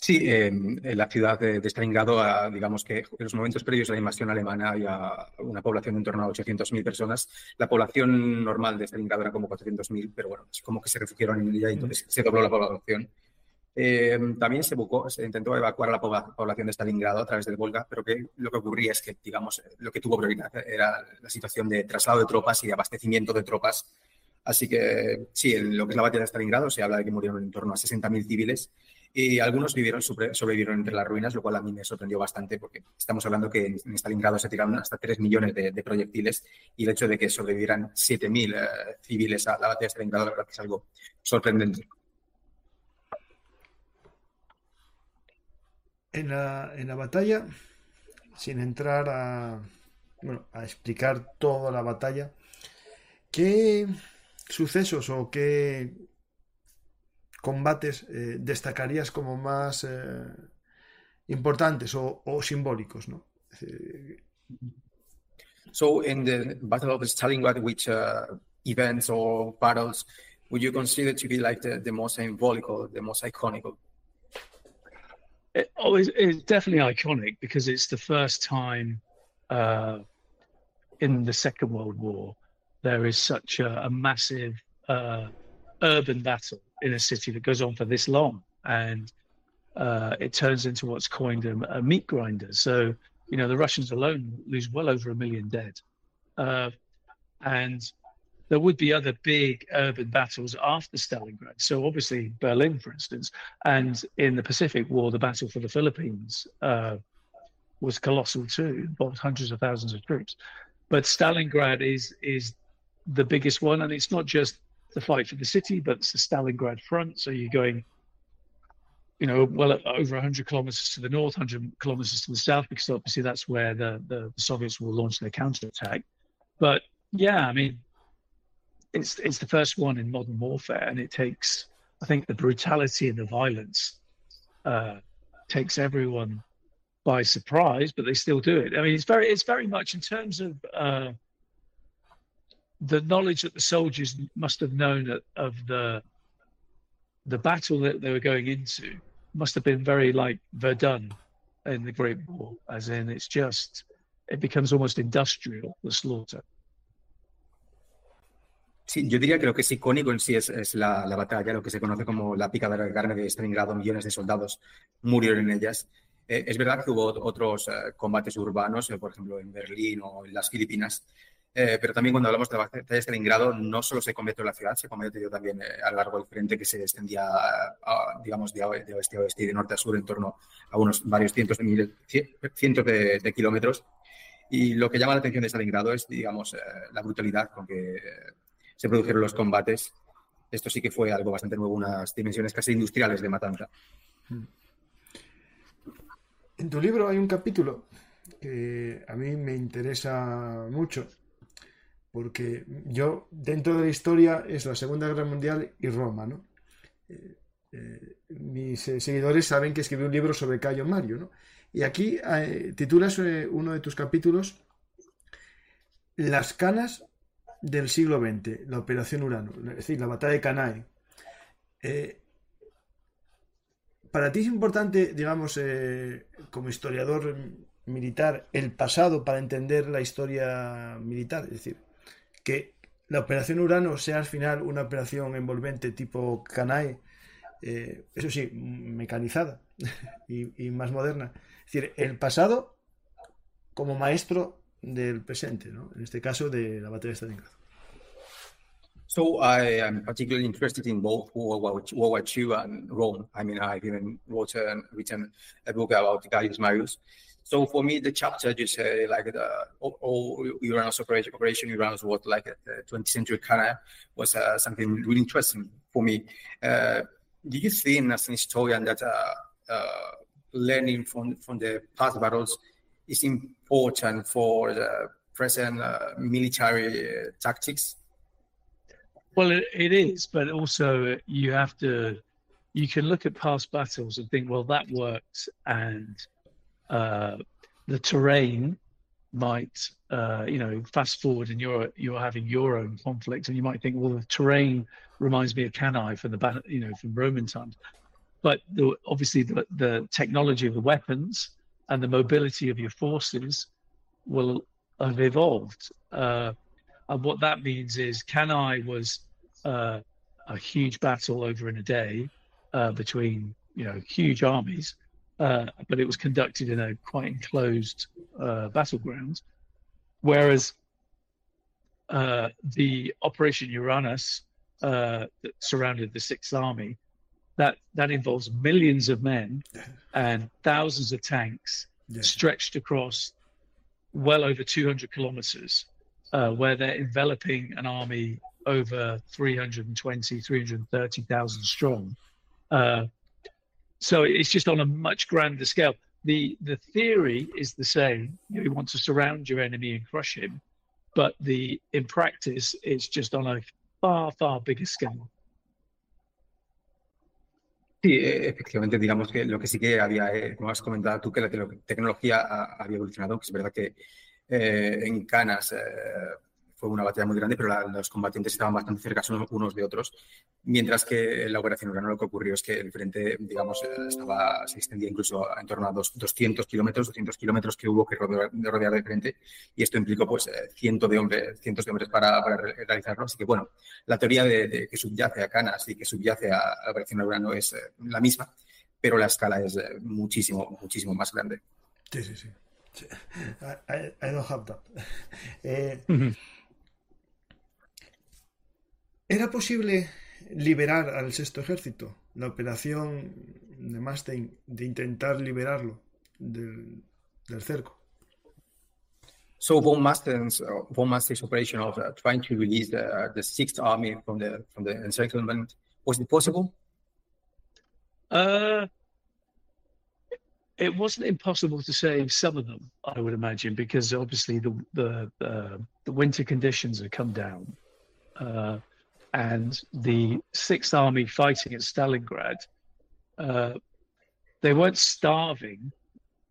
Sí, en la ciudad de, Stalingrado, digamos que en los momentos previos a la invasión alemana había una población de en torno a 800.000 personas. La población normal de Stalingrado era como 400.000, pero bueno, es como que se refugiaron en ella y entonces se dobló la población. Eh, también se, buscó, se intentó evacuar a la población de Stalingrado a través del Volga, pero que lo que ocurría es que, digamos, lo que tuvo prioridad era la situación de traslado de tropas y de abastecimiento de tropas. Así que sí, en lo que es la batalla de Stalingrado se habla de que murieron en torno a 60.000 civiles y algunos vivieron, sobrevivieron entre las ruinas, lo cual a mí me sorprendió bastante porque estamos hablando que en Stalingrado se tiraron hasta 3 millones de, proyectiles y el hecho de que sobrevivieran 7.000 eh, civiles a la batalla de Stalingrado, la verdad que es algo sorprendente. En la, en la batalla, sin entrar a, bueno, a explicar toda la batalla, ¿qué sucesos o qué combates eh, destacarías como más eh, importantes o, o, simbólicos, ¿no? So, in the Battle of Stalingrad, which uh, events or battles would you consider to be like the, the most symbolic or the most iconic? It, oh, it's, it's, definitely iconic because it's the first time uh, in the Second World War there is such a, a massive uh, urban battle in a city that goes on for this long, and uh, it turns into what's coined a, a, meat grinder. So you know the Russians alone lose well over a million dead, uh, and there would be other big urban battles after Stalingrad. So obviously Berlin, for instance, and in the Pacific War, the battle for the Philippines uh, was colossal too, involved hundreds of thousands of troops. But Stalingrad is is the biggest one, and it's not just the fight for the city, but it's the Stalingrad front. So you're going, you know, well over 100 kilometers to the north, 100 kilometers to the south, because obviously that's where the, the, Soviets will launch their counterattack. But yeah, I mean, it's it's the first one in modern warfare, and it takes, I think, the brutality and the violence uh, takes everyone by surprise, but they still do it. I mean, it's very it's very much in terms of uh, the knowledge that the soldiers must have known of the the battle that they were going into must have been very like Verdun in the Great War, as in it's just it becomes almost industrial the slaughter. Sí, yo diría que lo que es icónico en sí es, es la, la, batalla, lo que se conoce como la pica de la carne de Stalingrado, millones de soldados murieron en ellas. Eh, es verdad que hubo otros eh, combates urbanos, eh, por ejemplo en Berlín o en las Filipinas, eh, pero también cuando hablamos de la batalla de Stalingrado, no solo se convirtió en la ciudad, se convirtió también eh, a lo largo del frente que se extendía, a, digamos, de, oeste a oeste y de norte a sur en torno a unos varios cientos de, miles, cientos de, kilómetros. Y lo que llama la atención de Stalingrado es, digamos, eh, la brutalidad con que se produjeron los combates. Esto sí que fue algo bastante nuevo, unas dimensiones casi industriales de matanza. En tu libro hay un capítulo que a mí me interesa mucho, porque yo, dentro de la historia, es la Segunda Guerra Mundial y Roma, ¿no? Eh, eh, mis seguidores saben que escribí un libro sobre Cayo Mario, ¿no? Y aquí titulas uno de tus capítulos Las canas del siglo XX, la Operación Urano, es decir, la batalla de Cannae. para ti es importante, digamos, como historiador militar el pasado para entender la historia militar. Es decir, que la operación Urano sea al final una operación envolvente tipo Canae, eh, eso sí, mecanizada y, más moderna. Es decir, el pasado como maestro del presente, ¿no? en este caso de la batalla de Stalingrado. So I am particularly interested in both World War, II and Rome. I mean, I've even wrote and written a book about Gaius Marius. So for me, the chapter just say like the all, Uranus operation, operation Uranus was like the 20th century of was uh, something really interesting for me. Uh, do you think as an historian that uh, uh, learning from from the past battles is important for the present uh, military tactics? Well, it, it is, but also you have to you can look at past battles and think, well, that worked, and uh, the terrain might uh, you know fast forward and you're you're having your own conflict and you might think well the terrain reminds me of Cannae from the you know from Roman times. But the, obviously the, the technology of the weapons and the mobility of your forces will have evolved. Uh, and what that means is Cannae was uh, a huge battle over in a day uh, between you know huge armies uh, but it was conducted in a quite enclosed uh, battleground. Whereas uh, the Operation Uranus uh, that surrounded the Sixth Army, that that involves millions of men and thousands of tanks yeah. stretched across well over 200 kilometers, uh, where they're enveloping an army over 320, 330,000 strong. So it's just on a much grander scale. The the theory is the same. You, want to surround your enemy and crush him, but the in practice it's just on a far far bigger scale. Sí, e, efectivamente, digamos que lo que sí que había, eh, como has comentado tú, que la tecnología había evolucionado, que es verdad que eh, en Canas eh, fue una batalla muy grande, pero la, los combatientes estaban bastante cerca unos de otros, mientras que en la operación Urano lo que ocurrió es que el frente, digamos, estaba, se extendía incluso en torno a dos, 200 kilómetros, 200 kilómetros que hubo que rodear, rodear, de frente, y esto implicó pues eh, cientos de hombres, cientos de hombres para, para, realizarlo. Así que bueno, la teoría de, que subyace a Canas y que subyace a la operación Urano es eh, la misma, pero la escala es eh, muchísimo, muchísimo más grande. Sí, sí, sí. I, I, don't have that. Eh, ¿Era posible liberar al sexto ejército? La operación de Manstein de intentar liberarlo del, del cerco. So von Manstein's uh, von Manstein's operation of uh, trying to release the, uh, the Sixth Army from the from the encirclement was it possible? Uh, it wasn't impossible to save some of them, I would imagine, because obviously the the uh, the winter conditions had come down. Uh, and the Sixth Army fighting at Stalingrad, uh, they weren't starving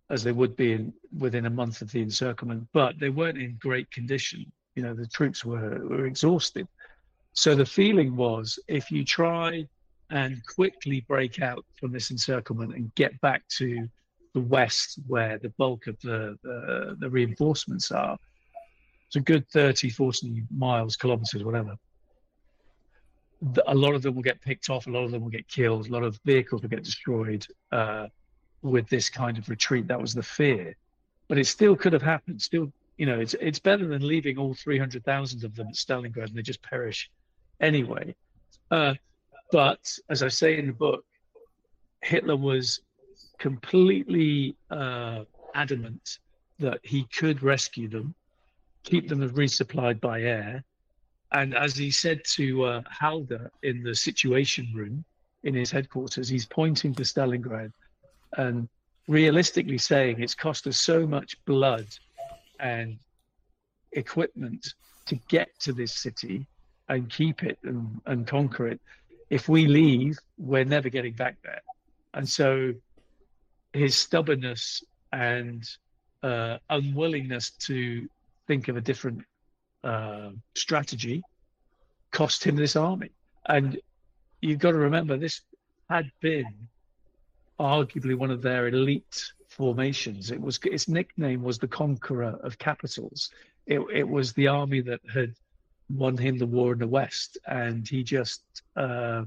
as they would be in, within a month of the encirclement, but they weren't in great condition. You know, the troops were, were exhausted. So the feeling was if you try and quickly break out from this encirclement and get back to the west where the bulk of the, the, the reinforcements are, it's a good 30, 40 miles, kilometers, whatever a lot of them will get picked off, a lot of them will get killed, a lot of vehicles will get destroyed uh, with this kind of retreat. That was the fear, but it still could have happened. Still, you know, it's it's better than leaving all three hundred thousand of them at Stalingrad and they just perish anyway. Uh, but as I say in the book, Hitler was completely uh, adamant that he could rescue them, keep them resupplied by air, and as he said to uh, Halder in the Situation Room in his headquarters, he's pointing to Stalingrad and realistically saying it's cost us so much blood and equipment to get to this city and keep it and, and conquer it. If we leave, we're never getting back there. And so his stubbornness and uh, unwillingness to think of a different uh, strategy cost him this army. And you've got to remember, this had been arguably one of their elite formations. It was its nickname was the Conqueror of Capitals. It, it was the army that had won him the war in the West, and he just uh,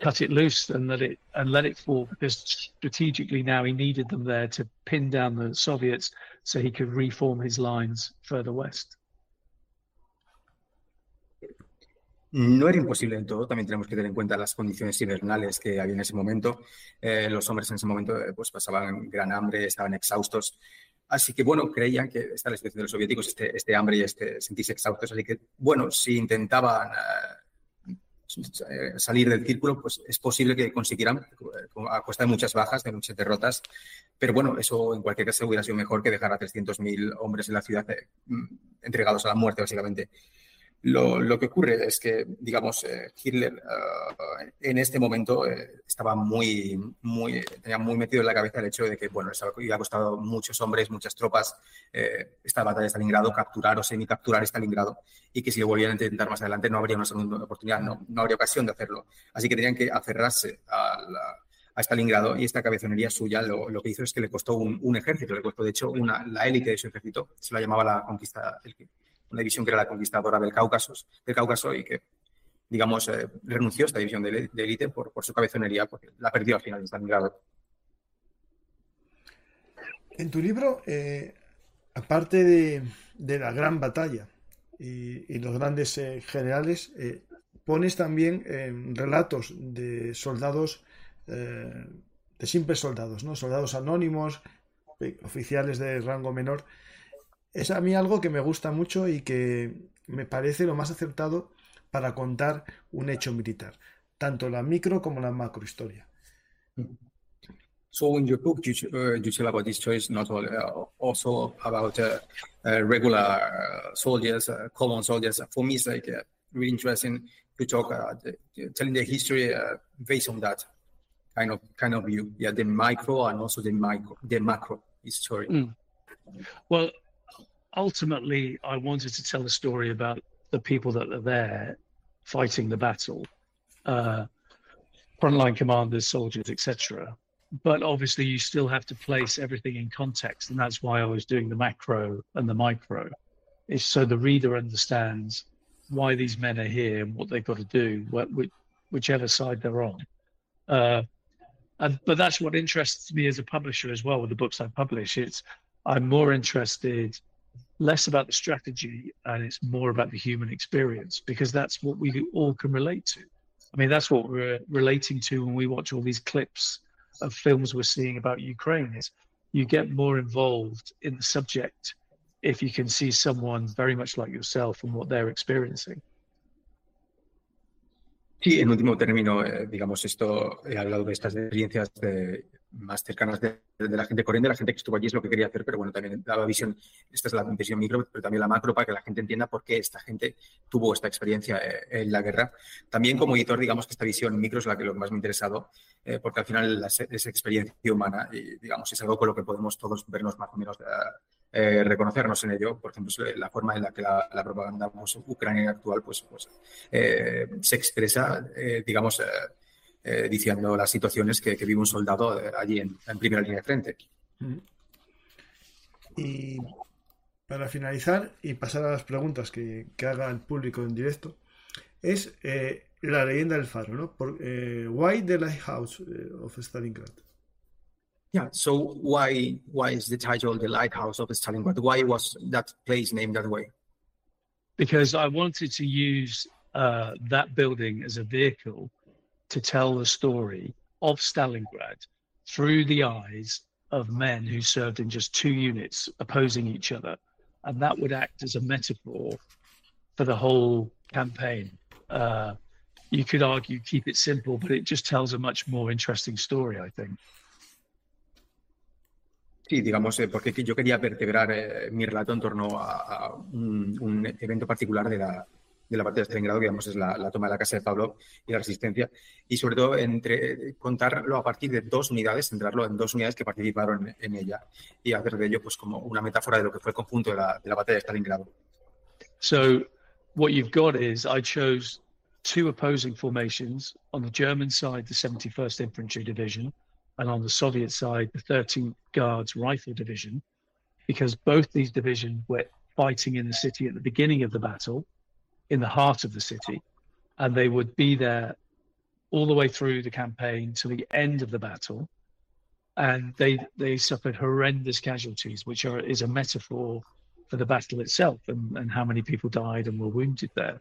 cut it loose and let it and let it fall because strategically now he needed them there to pin down the Soviets so he could reform his lines further west. No era imposible en todo, también tenemos que tener en cuenta las condiciones invernales que había en ese momento. Eh, los hombres en ese momento eh, pues pasaban gran hambre, estaban exhaustos. Así que, bueno, creían que esta la situación de los soviéticos, este, este hambre y este sentirse exhaustos. Así que, bueno, si intentaban eh, salir del círculo, pues es posible que consiguieran, a costa de muchas bajas, de muchas derrotas. Pero bueno, eso en cualquier caso hubiera sido mejor que dejar a 300.000 hombres en la ciudad mm, entregados a la muerte, básicamente. Lo, que ocurre es que, digamos, eh, Hitler uh, en este momento eh, estaba muy, muy, tenía muy metido en la cabeza el hecho de que, bueno, estaba, había costado muchos hombres, muchas tropas eh, esta batalla de Stalingrado, capturar o semi-capturar Stalingrado, y que si lo volvían a intentar más adelante no habría una segunda oportunidad, no, no habría ocasión de hacerlo. Así que tenían que aferrarse a, Stalingrado y esta cabezonería suya lo, lo, que hizo es que le costó un, un ejército, le costó, de hecho, una, la élite de su ejército, se la llamaba la conquista, el, una división que era la conquistadora del Cáucaso, del Cáucaso y que, digamos, eh, renunció a esta división de élite por, su cabezonería, porque la perdió al final de Stalingrado. En tu libro, eh, aparte de, la gran batalla y, los grandes eh, generales, pones también relatos de soldados, de simples soldados, ¿no? Soldados anónimos, oficiales de rango menor, es a mí algo que me gusta mucho y que me parece lo más acertado para contar un hecho militar, tanto la micro como la macro historia. So in your book, you, uh, you tell about this choice, not only, uh, also about uh, uh regular uh, soldiers, uh, common soldiers. For me, it's like really interesting to talk, the, telling the history based on that kind of kind of view. Yeah, the micro and also the micro, the macro history. Mm. Well, ultimately, I wanted to tell a story about the people that are there fighting the battle, uh, frontline commanders, soldiers, etc. But obviously, you still have to place everything in context, and that's why I was doing the macro and the micro, is so the reader understands why these men are here and what they've got to do, whichever side they're on. Uh, and, but that's what interests me as a publisher as well with the books I publish. It's I'm more interested less about the strategy and it's more about the human experience because that's what we all can relate to. I mean, that's what we're relating to when we watch all these clips of films we're seeing about Ukraine is you get more involved in the subject if you can see someone very much like yourself and what they're experiencing. Sí, en último término, eh, digamos, esto he hablado de estas experiencias de, más cercanas de, de, la gente corriente, la gente que estuvo allí es lo que quería hacer, pero bueno, también daba visión, esta es la visión micro, pero también la macro para que la gente entienda por qué esta gente tuvo esta experiencia eh, en la guerra. También como editor, digamos que esta visión micro es la que lo más me ha interesado, eh, porque al final la, es experiencia humana y digamos es algo con lo que podemos todos vernos más o menos, eh, reconocernos en ello. Por ejemplo, la forma en la que la, la propaganda pues, ucraniana actual pues, pues eh, se expresa, eh, digamos, eh, diciendo las situaciones que, que, vive un soldado eh, allí en, en, primera línea de frente. Y para finalizar y pasar a las preguntas que, que haga el público en directo, es eh, la leyenda del faro, ¿no? Por, eh, why the lighthouse of Stalingrad? Yeah, so why why is the title the lighthouse of Stalingrad? Why was that place named that way? Because I wanted to use uh, that building as a vehicle to tell the story of Stalingrad through the eyes of men who served in just two units opposing each other. And that would act as a metaphor for the whole campaign. Uh, you could argue keep it simple, but it just tells a much more interesting story, I think. Sí, digamos, eh, porque yo quería vertebrar eh, mi relato en torno a, un, un, evento particular de la, de la parte de Stalingrado, que digamos es la, toma de la casa de Pavlov y la resistencia, y sobre todo entre contarlo a partir de dos unidades, centrarlo en dos unidades que participaron en, ella y hacer de ello pues como una metáfora de lo que fue el conjunto de la, de la batalla de Stalingrado. So, what you've got is I chose two opposing formations on the German side, the 71st Infantry Division, and on the Soviet side, the 13th Guards Rifle Division, because both these divisions were fighting in the city at the beginning of the battle in the heart of the city, and they would be there all the way through the campaign to the end of the battle. And they they suffered horrendous casualties, which are is a metaphor for the battle itself and, and how many people died and were wounded there.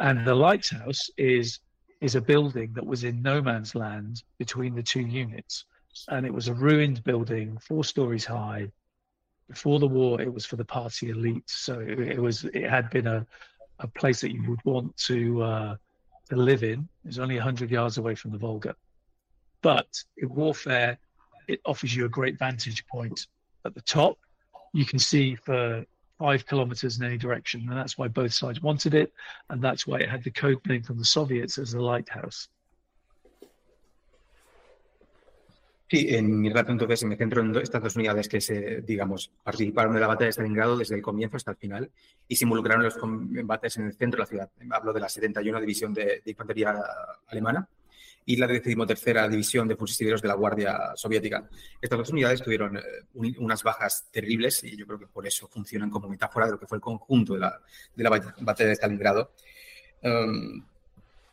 And the lighthouse is is a building that was in no man's land between the two units. And it was a ruined building, four stories high. Before the war, it was for the party elite. So it, it was it had been a, a place that you would want to uh, to live in. It's only 100 yards away from the Volga. But in warfare, it offers you a great vantage point. At the top, you can see for five kilometers in any direction, and that's why both sides wanted it, and that's why it had the code name from the Soviets as the lighthouse. Sí, en mi relato entonces me centro en estas dos unidades que se, digamos, participaron de la batalla de Stalingrado desde el comienzo hasta el final y se involucraron en los combates en el centro de la ciudad. Hablo de la 71 División de, Infantería Alemana y la decimotercera División de Fusileros de la Guardia Soviética. Estas dos unidades tuvieron eh, unas bajas terribles y yo creo que por eso funcionan como metáfora de lo que fue el conjunto de la, batalla de Stalingrado. Um,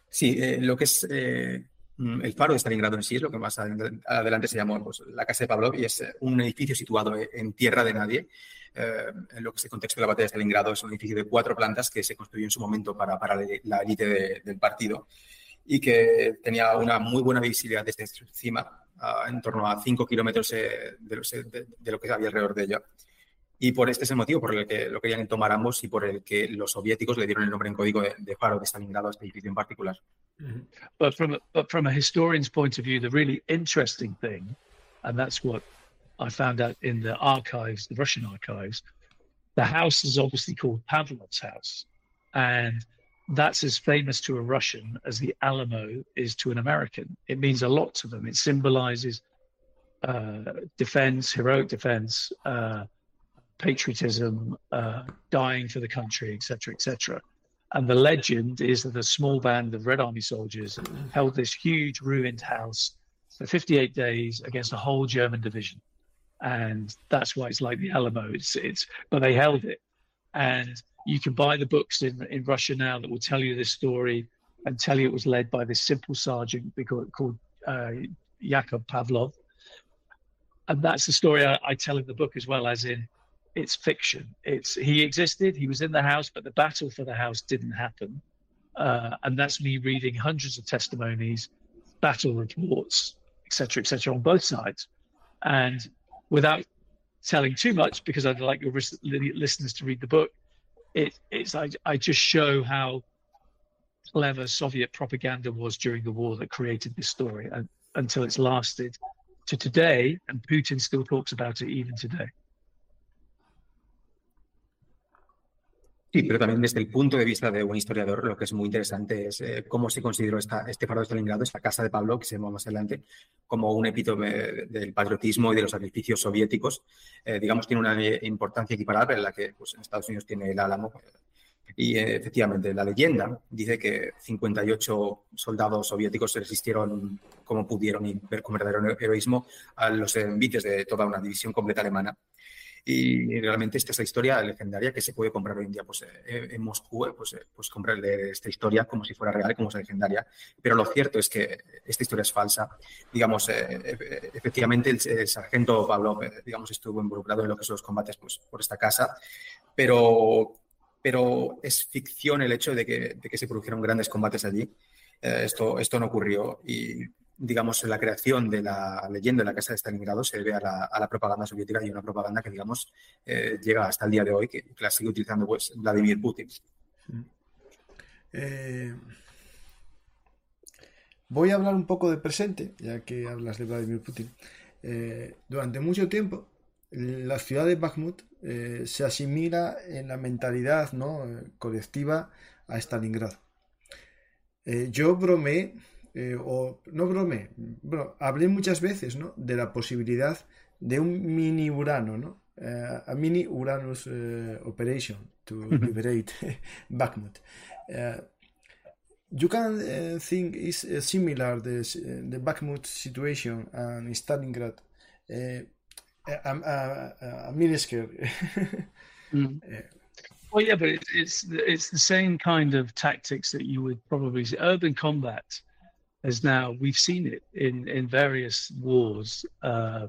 sí, eh, lo que es eh, el faro de Stalingrado en sí es lo que más adelante se llamó pues, la Casa de Pavlov y es eh, un edificio situado en tierra de nadie. Eh, en lo que es el contexto de la batalla de Stalingrado es un edificio de cuatro plantas que se construyó en su momento para, para la élite del partido y que tenía una muy buena visibilidad desde encima, en torno a cinco kilómetros eh, de, de, lo que había alrededor de ella. Y por este es el motivo por el que lo querían tomar ambos y por el que los soviéticos le dieron el nombre en código de, de faro de Stalingrado a este edificio en particular. Mm-hmm. But from a, but from a historian's point of view, the really interesting thing, and that's what I found out in the archives, the Russian archives, the house is obviously called Pavlov's house, and that's as famous to a Russian as the Alamo is to an American. It means a lot to them. It symbolizes uh, defense, heroic defense. Uh, patriotism, uh, dying for the country, etc., etc. And the legend is that a small band of Red Army soldiers held this huge ruined house for 58 days against a whole German division, and that's why it's like the Alamo. It's it's but they held it, and you can buy the books in in Russia now that will tell you this story and tell you it was led by this simple sergeant because, called uh, Yakov Pavlov, and that's the story I, I tell in the book as well, as in it's fiction. It's he existed, he was in the house, but the battle for the house didn't happen. Uh, and that's me reading hundreds of testimonies, battle reports, etc., etc., on both sides. And without telling too much, because I'd like your listeners to read the book, it, it's I, I just show how clever Soviet propaganda was during the war that created this story, and until it's lasted to today, and Putin still talks about it even today. Sí, pero también desde el punto de vista de un historiador, lo que es muy interesante es eh, cómo se consideró esta, este faro de Stalingrado, esta casa de Pablo, que se llama más adelante, como un epítome del patriotismo y de los sacrificios soviéticos. Eh, digamos, tiene una importancia equiparable en la que pues, en Estados Unidos tiene el Álamo. Y eh, efectivamente, la leyenda dice que 58 soldados soviéticos resistieron como pudieron y ver con verdadero heroísmo a los envites de toda una división completa alemana. Y realmente esta es la historia legendaria que se puede comprar hoy en día pues, eh, en Moscú, eh, pues, eh, pues comprar esta historia como si fuera real, como si legendaria. Pero lo cierto es que esta historia es falsa. Digamos, efectivamente el, sargento Pablo, digamos, estuvo involucrado en lo que son los combates pues, por esta casa, pero, pero es ficción el hecho de que, de que se produjeron grandes combates allí. esto, esto no ocurrió y digamos, la creación de la leyenda de la Casa de Stalingrado se debe a la, propaganda soviética y una propaganda que, digamos, eh, llega hasta el día de hoy, que, la sigue utilizando pues, Vladimir Putin. Mm. Eh, voy a hablar un poco de presente, ya que hablas de Vladimir Putin. Eh, durante mucho tiempo, la ciudad de Bakhmut se asimila en la mentalidad ¿no? Colectiva a Stalingrado. Yo bromé, o no bromé, bueno, hablé muchas veces ¿no? de la posibilidad de un mini Urano, ¿no? a mini Uranus operation to liberate Bakhmut. you can think is similar the, the Bakhmut situation and Stalingrad a, a, a miniskirt. mm. Well, yeah, but it's, it's it's the same kind of tactics that you would probably see. Urban combat has now we've seen it in in various wars uh,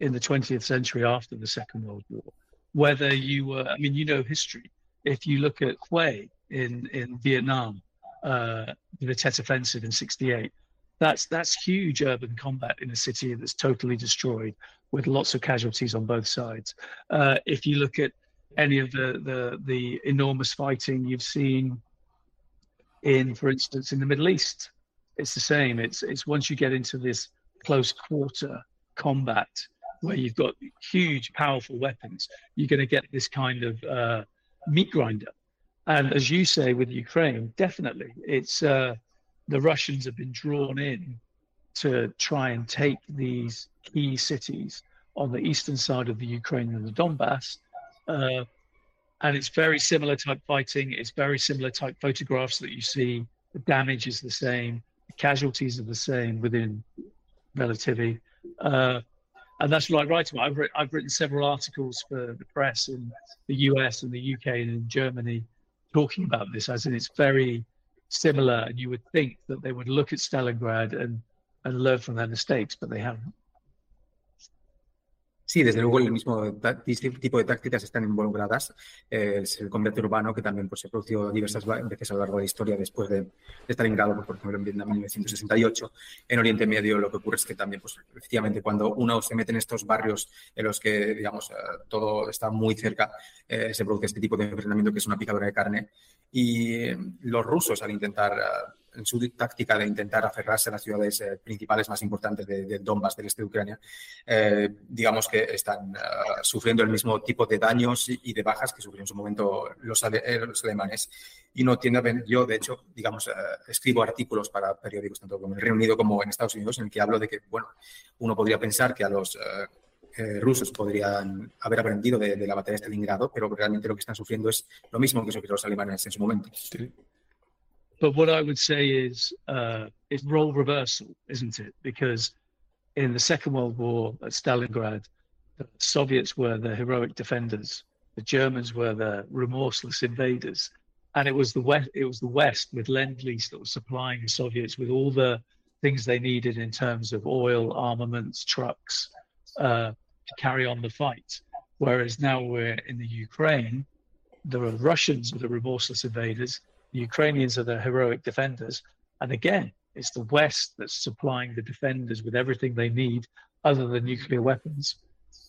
in the 20th century after the Second World War. Whether you were, I mean, you know history. If you look at Hue in in Vietnam, uh, the Tet Offensive in '68, that's that's huge urban combat in a city that's totally destroyed with lots of casualties on both sides. Uh, if you look at any of the, the the enormous fighting you've seen in, for instance, in the Middle East, it's the same. It's it's once you get into this close quarter combat where you've got huge, powerful weapons, you're going to get this kind of uh, meat grinder. And as you say with Ukraine, definitely, it's uh, the Russians have been drawn in to try and take these key cities on the eastern side of the Ukraine and the Donbass. Uh, and it's very similar type fighting. It's very similar type photographs that you see. The damage is the same. Casualties are the same within relativity. Uh, and that's what I write about. I've, I've written several articles for the press in the US and the UK and in Germany talking about this, as in it's very similar. And you would think that they would look at Stalingrad and, and learn from their mistakes, but they haven't. Sí, desde luego el mismo tipo de tácticas están involucradas. Eh, el combate urbano que también pues, se produjo diversas veces a lo largo de la historia después de, de Stalingrado, pues, por ejemplo en Vietnam en 1968. En Oriente Medio lo que ocurre es que también, pues efectivamente, cuando uno se mete en estos barrios en los que, digamos, eh, todo está muy cerca, eh, se produce este tipo de enfrentamiento que es una picadura de carne. Y los rusos, al intentar en su táctica de intentar aferrarse a las ciudades eh, principales más importantes de, Donbass, del este de Ucrania, eh, digamos que están uh, sufriendo el mismo tipo de daños y, de bajas que sufrieron en su momento los, ale, eh, los alemanes. Y no tiene, yo de hecho, digamos, escribo artículos para periódicos tanto en el Reino Unido como en Estados Unidos en el que hablo de que, bueno, uno podría pensar que a los eh, rusos podrían haber aprendido de, de, la batalla de Stalingrado, pero realmente lo que están sufriendo es lo mismo que sufrieron los alemanes en su momento. Sí. But what I would say is uh, it's role reversal, isn't it? Because in the Second World War at Stalingrad, the Soviets were the heroic defenders, the Germans were the remorseless invaders, and it was the West. It was the West with Lend Lease that was supplying the Soviets with all the things they needed in terms of oil, armaments, trucks uh, to carry on the fight. Whereas now we're in the Ukraine, the Russians are the remorseless invaders, the Ukrainians are the heroic defenders. And again, it's the West that's supplying the defenders with everything they need other than nuclear weapons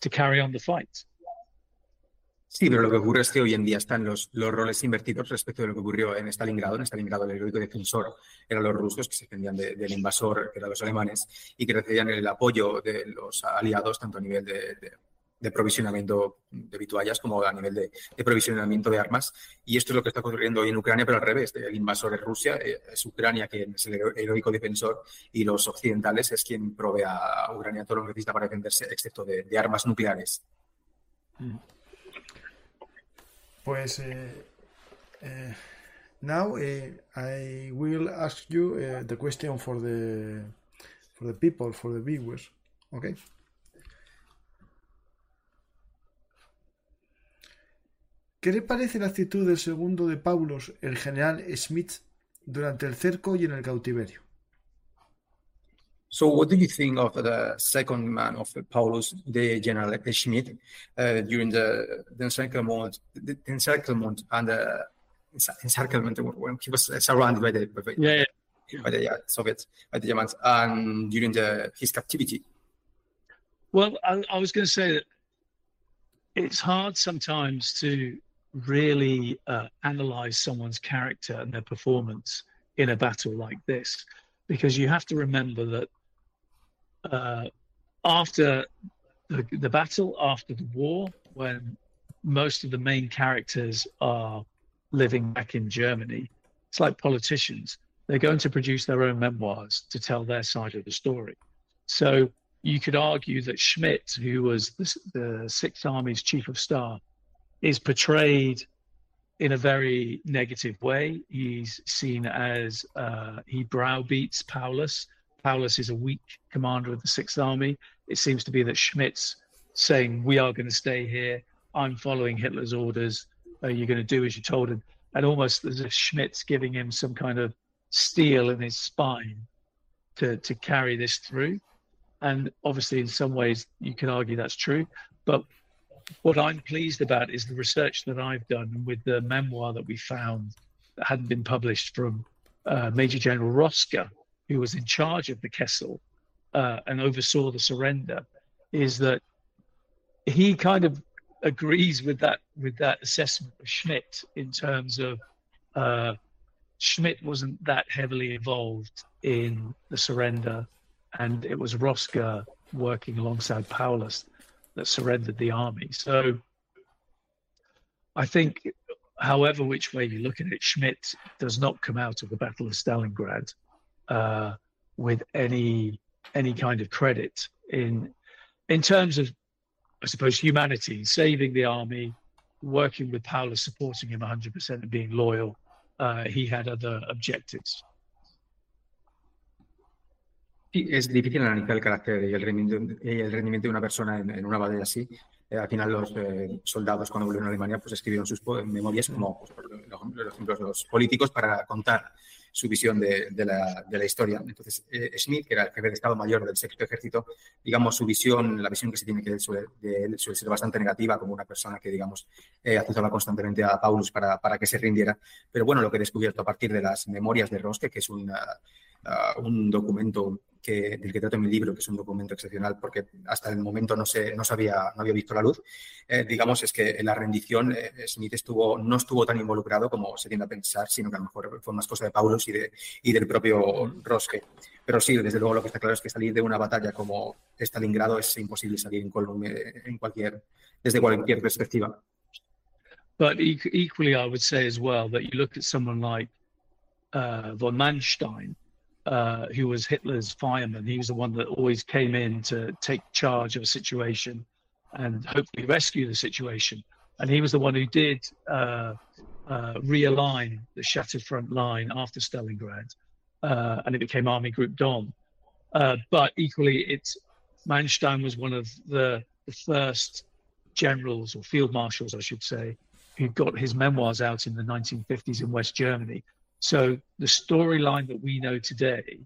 to carry on the fight. Sí, pero lo que ocurre es que hoy en día están los, los roles invertidos respecto de lo que ocurrió en Stalingrado. En Stalingrado el heroico defensor eran los rusos que se defendían de, del invasor, que eran los alemanes, y que recibían el apoyo de los aliados tanto a nivel de, de de provisionamiento de vituallas como a nivel de, provisionamiento de armas. Y esto es lo que está ocurriendo hoy en Ucrania, pero al revés. El invasor es Rusia, eh, es Ucrania quien es el heroico defensor y los occidentales es quien provee a Ucrania todo lo que necesita para defenderse, excepto de, armas nucleares. Pues, eh, eh, now eh, I will ask you eh, the question for the for the people, for the viewers. Okay. ¿Qué le parece la actitud del segundo de Paulus, el general Schmidt, durante el cerco y en el cautiverio? So, what do you think of the second man of Paulus, the General Schmidt, uh, during the, the encirclement, the encirclement and the encirclement when he was surrounded by the, by, yeah, yeah. by the yeah, Soviets, by the Germans, and during the, his captivity? Well, I, I was going to say that it's hard sometimes to really uh, analyze someone's character and their performance in a battle like this because you have to remember that uh, after the, the battle after the war, when most of the main characters are living back in Germany, it's like politicians. They're going to produce their own memoirs to tell their side of the story. So you could argue that Schmidt, who was the, the Sixth Army's chief of staff, is portrayed in a very negative way. He's seen as uh, he browbeats Paulus. Paulus is a weak commander of the Sixth Army. It seems to be that Schmidt's saying, "We are going to stay here. I'm following Hitler's orders. You're going to do as you're told." And, and almost as if Schmidt's giving him some kind of steel in his spine to to carry this through. And obviously, in some ways, you can argue that's true. But what I'm pleased about is the research that I've done with the memoir that we found that hadn't been published from uh, Major General Roske, who was in charge of the Kessel uh, and oversaw the surrender, is that he kind of agrees with that with that assessment of Schmidt in terms of uh, Schmidt wasn't that heavily involved in the surrender, and it was Roske working alongside Paulus that surrendered the army. So I think, however which way you look at it, Schmidt does not come out of the Battle of Stalingrad uh, with any any kind of credit in in terms of, I suppose, humanity, saving the army, working with Paulus, supporting him 100% and being loyal. Uh, he had other objectives. Sí, es difícil analizar el carácter y el rendimiento, el rendimiento de una persona en, una batalla así. Eh, al final los eh, soldados cuando volvieron a Alemania pues escribieron sus memorias como pues, por ejemplo, los políticos para contar su visión de, la, historia. Entonces, eh, Schmidt, que era el jefe de Estado Mayor del Sexto Ejército, digamos, su visión, la visión que se tiene que suele, de él suele ser bastante negativa, como una persona que, digamos, eh, constantemente a Paulus para, para que se rindiera. Pero bueno, lo que he descubierto a partir de las memorias de Rosque, que es una, uh, un documento que, del que trato en mi libro, que es un documento excepcional porque hasta el momento no, se, no, se había, no había visto la luz, eh, digamos, es que en la rendición eh, Smith estuvo, no estuvo tan involucrado como se tiende a pensar, sino que a lo mejor fue más cosa de Paulus y, de, y del propio Rosque. Pero sí, desde luego lo que está claro es que salir de una batalla como Stalingrado es imposible salir en, en cualquier, desde cualquier perspectiva. But equally, I would say as well that you look at someone like uh, von Manstein, uh, who was Hitler's fireman. He was the one that always came in to take charge of a situation and hopefully rescue the situation. And he was the one who did uh, uh, realign the shattered front line after Stalingrad, uh, and it became Army Group Don. Uh, but equally, it's Manstein was one of the, the first generals or field marshals, I should say, who got his memoirs out in the 1950s in West Germany so the storyline that we know today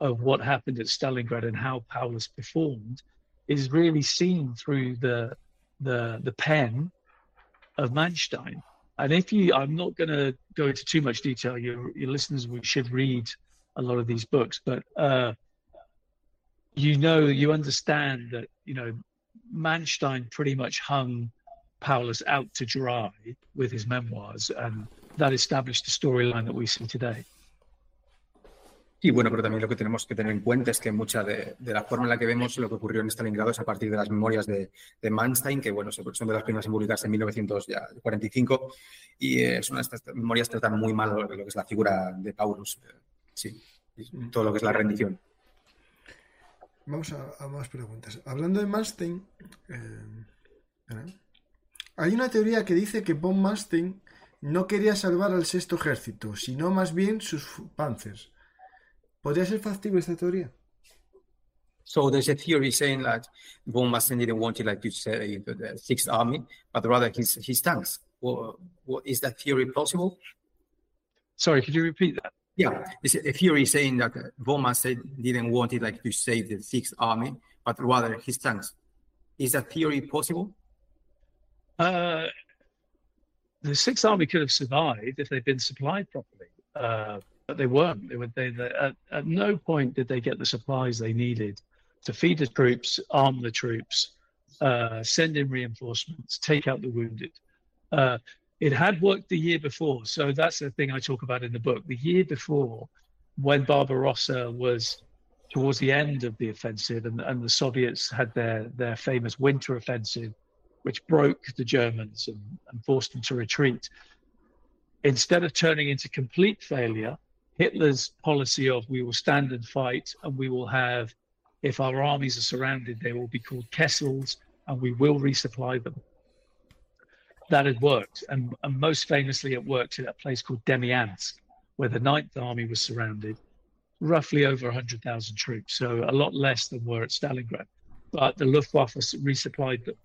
of what happened at Stalingrad and how Paulus performed is really seen through the the the pen of Manstein. And if you, I'm not going to go into too much detail. Your your listeners should read a lot of these books, but uh, you know, you understand that you know Manstein pretty much hung Paulus out to dry with his memoirs, and that established the storyline that we see today. Y bueno, pero también lo que tenemos que tener en cuenta es que mucha de, de, la forma en la que vemos lo que ocurrió en Stalingrado es a partir de las memorias de, de Manstein, que bueno, son de las primeras en publicarse en 1945, y eh, son estas memorias tratan muy mal lo, lo, que es la figura de Paulus, eh, sí, todo lo que es la rendición. Vamos a, a más preguntas. Hablando de Manstein, eh, hay una teoría que dice que von Manstein no quería salvar al sexto ejército, sino más bien sus panzers. ¿Podría ser factible esta teoría? So there's a theory saying that von Manstein didn't want to, like you say, the Sixth Army, but rather his his tanks. Well, well, is that theory plausible? Sorry, could you repeat that? Yeah, it's a theory saying that von Manstein didn't want it, like to save the Sixth Army, but rather his tanks. Is that theory possible? Uh, the Sixth Army could have survived if they'd been supplied properly, uh, but they weren't. They were. They, they at, at, no point did they get the supplies they needed to feed the troops, arm the troops, uh, send in reinforcements, take out the wounded. Uh, it had worked the year before, so that's the thing I talk about in the book. The year before, when Barbarossa was towards the end of the offensive, and, and the Soviets had their, their famous winter offensive, which broke the Germans and, and forced them to retreat. Instead of turning into complete failure, Hitler's policy of we will stand and fight, and we will have, if our armies are surrounded, they will be called Kessels, and we will resupply them. That had worked, and, and most famously, it worked at a place called Demyansk, where the Ninth Army was surrounded roughly over 100,000 troops, so a lot less than were at Stalingrad. But the Luftwaffe resupplied them,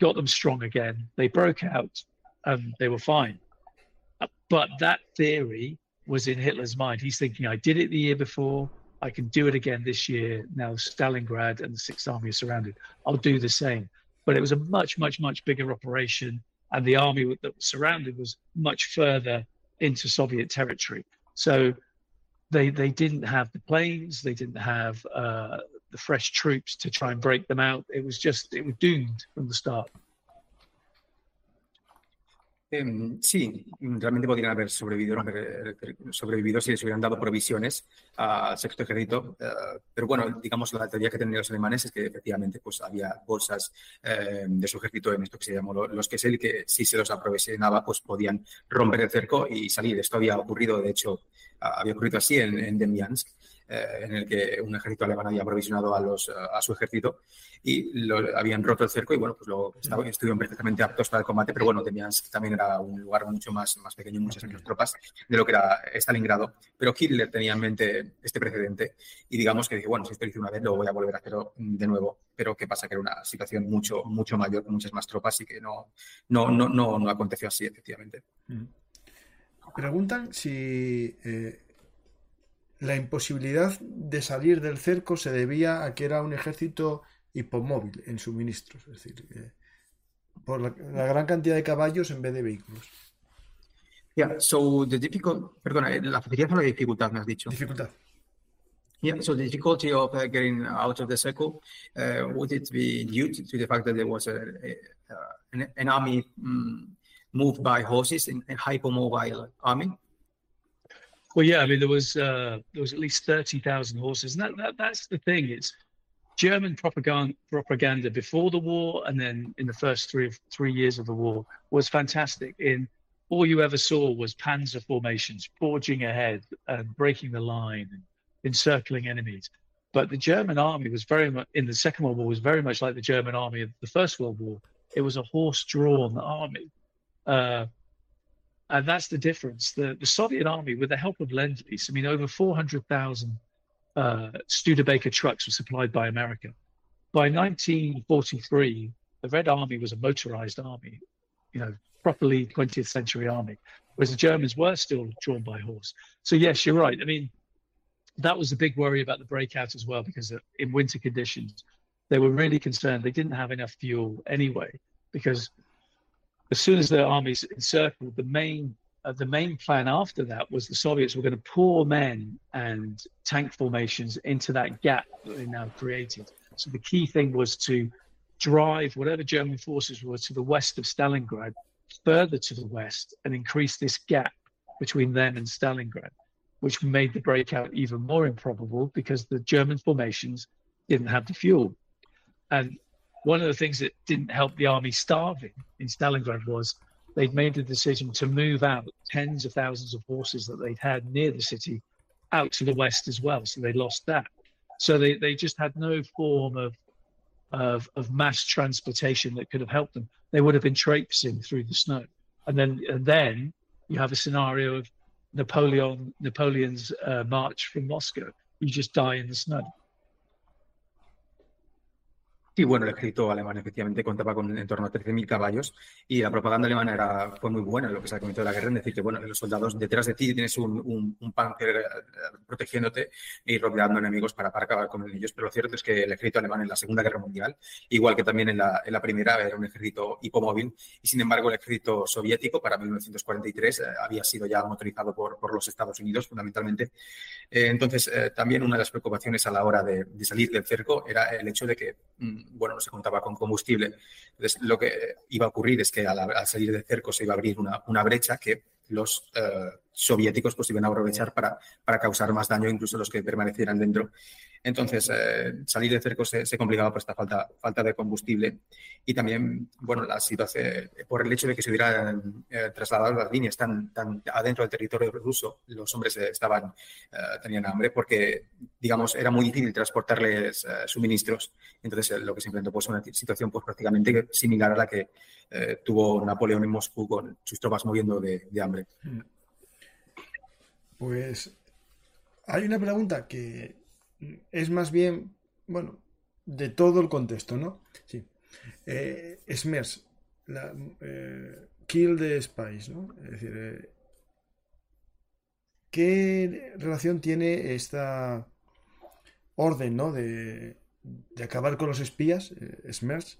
got them strong again. They broke out and they were fine. But that theory was in Hitler's mind. He's thinking, I did it the year before. I can do it again this year. Now Stalingrad and the Sixth Army are surrounded. I'll do the same. But it was a much, much, much bigger operation. And the army that was surrounded was much further into Soviet territory. So they they didn't have the planes, they didn't have uh, the fresh troops to try and break them out. It was just it was doomed from the start. Eh, sí, realmente podrían haber sobrevivido, sobrevivido si les hubieran dado provisiones al sexto ejército. Uh, pero bueno, digamos, la teoría que tenían los alemanes es que efectivamente pues, había bolsas eh, de su ejército en esto que se llamó los y que si se los aprovisionaba, pues podían romper el cerco y salir. Esto había ocurrido, de hecho, había ocurrido así en, en Demyansk. Eh, en el que un ejército alemán había provisionado a, los, a su ejército y lo, habían roto el cerco y bueno, pues lo, estaban, estuvieron perfectamente aptos para el combate, pero bueno, Demyansk también era un lugar mucho más, más pequeño, muchas menos tropas de lo que era Stalingrado. Pero Hitler tenía en mente este precedente y digamos que dije, bueno, si esto lo hice una vez, lo voy a volver a hacerlo de nuevo. Pero qué pasa, que era una situación mucho, mucho mayor, con muchas más tropas y que no, no, no, no, no aconteció así, efectivamente. Preguntan si eh, la imposibilidad de salir del cerco se debía a que era un ejército hipomóvil en suministros, es decir, eh, por la, la, gran cantidad de caballos en vez de vehículos. Yeah, so the difficult, perdona, eh, la facilidad o la dificultad me has dicho. Dificultad. Yeah, so the difficulty of uh, getting out of the circle, uh, would it be due to, the fact that there was a, a, uh, an, an, army um, moved by horses, a hypermobile army? Well, yeah, I mean there was uh, there was at least thirty thousand horses, and that, that that's the thing. It's German propaganda propaganda before the war, and then in the first three three years of the war was fantastic. In all you ever saw was panzer formations forging ahead and breaking the line and encircling enemies. But the German army was very much in the Second World War was very much like the German army of the First World War. It was a horse-drawn army. Uh, and that's the difference. The, the Soviet army, with the help of Lend Lease, I mean, over 400,000 uh, Studebaker trucks were supplied by America. By 1943, the Red Army was a motorized army, you know, properly 20th century army, whereas the Germans were still drawn by horse. So, yes, you're right. I mean, that was a big worry about the breakout as well, because in winter conditions, they were really concerned. They didn't have enough fuel anyway, because as soon as the armies encircled, the main uh, the main plan after that was the Soviets were going to pour men and tank formations into that gap that they now created. So the key thing was to drive whatever German forces were to the west of Stalingrad further to the west and increase this gap between them and Stalingrad, which made the breakout even more improbable because the German formations didn't have the fuel. And one of the things that didn't help the army starving in Stalingrad was they'd made the decision to move out tens of thousands of horses that they'd had near the city out to the west as well. So they lost that. So they, they just had no form of, of, of mass transportation that could have helped them. They would have been traipsing through the snow. And then, and then you have a scenario of Napoleon, Napoleon's uh, march from Moscow. You just die in the snow. Sí, bueno, el ejército alemán efectivamente contaba con en torno a 13.000 caballos y la propaganda alemana era, fue muy buena en lo que se ha comentado de la guerra, en decir que bueno, los soldados detrás de ti tienes un, un, un panzer eh, protegiéndote y rodeando enemigos para, para, acabar con ellos. Pero lo cierto es que el ejército alemán en la Segunda Guerra Mundial, igual que también en la, en la Primera, era un ejército hipomóvil y sin embargo el ejército soviético para 1943 eh, había sido ya motorizado por, por los Estados Unidos fundamentalmente. Eh, entonces, eh, también una de las preocupaciones a la hora de, de salir del cerco era el hecho de que mm, bueno, no se contaba con combustible. Entonces, lo que iba a ocurrir es que al, al salir de cerco se iba a abrir una, una brecha que los eh, soviéticos pues iban a aprovechar para, para causar más daño, incluso los que permanecieran dentro. Entonces, eh, salir de cerco se, se, complicaba por esta falta, falta de combustible y también, bueno, la situación, por el hecho de que se hubieran eh, trasladado las líneas tan, tan adentro del territorio ruso, los hombres estaban, eh, tenían hambre porque, digamos, era muy difícil transportarles eh, suministros. Entonces, lo que se enfrentó pues una situación pues prácticamente similar a la que tuvo Napoleón en Moscú con sus tropas moviendo de, de hambre. Pues hay una pregunta que es más bien, bueno, de todo el contexto, ¿no? Sí. Eh, Smers, la, eh, Kill the Spice, ¿no? Es decir, eh, ¿qué relación tiene esta orden, ¿no? De, de acabar con los espías, eh, Smers,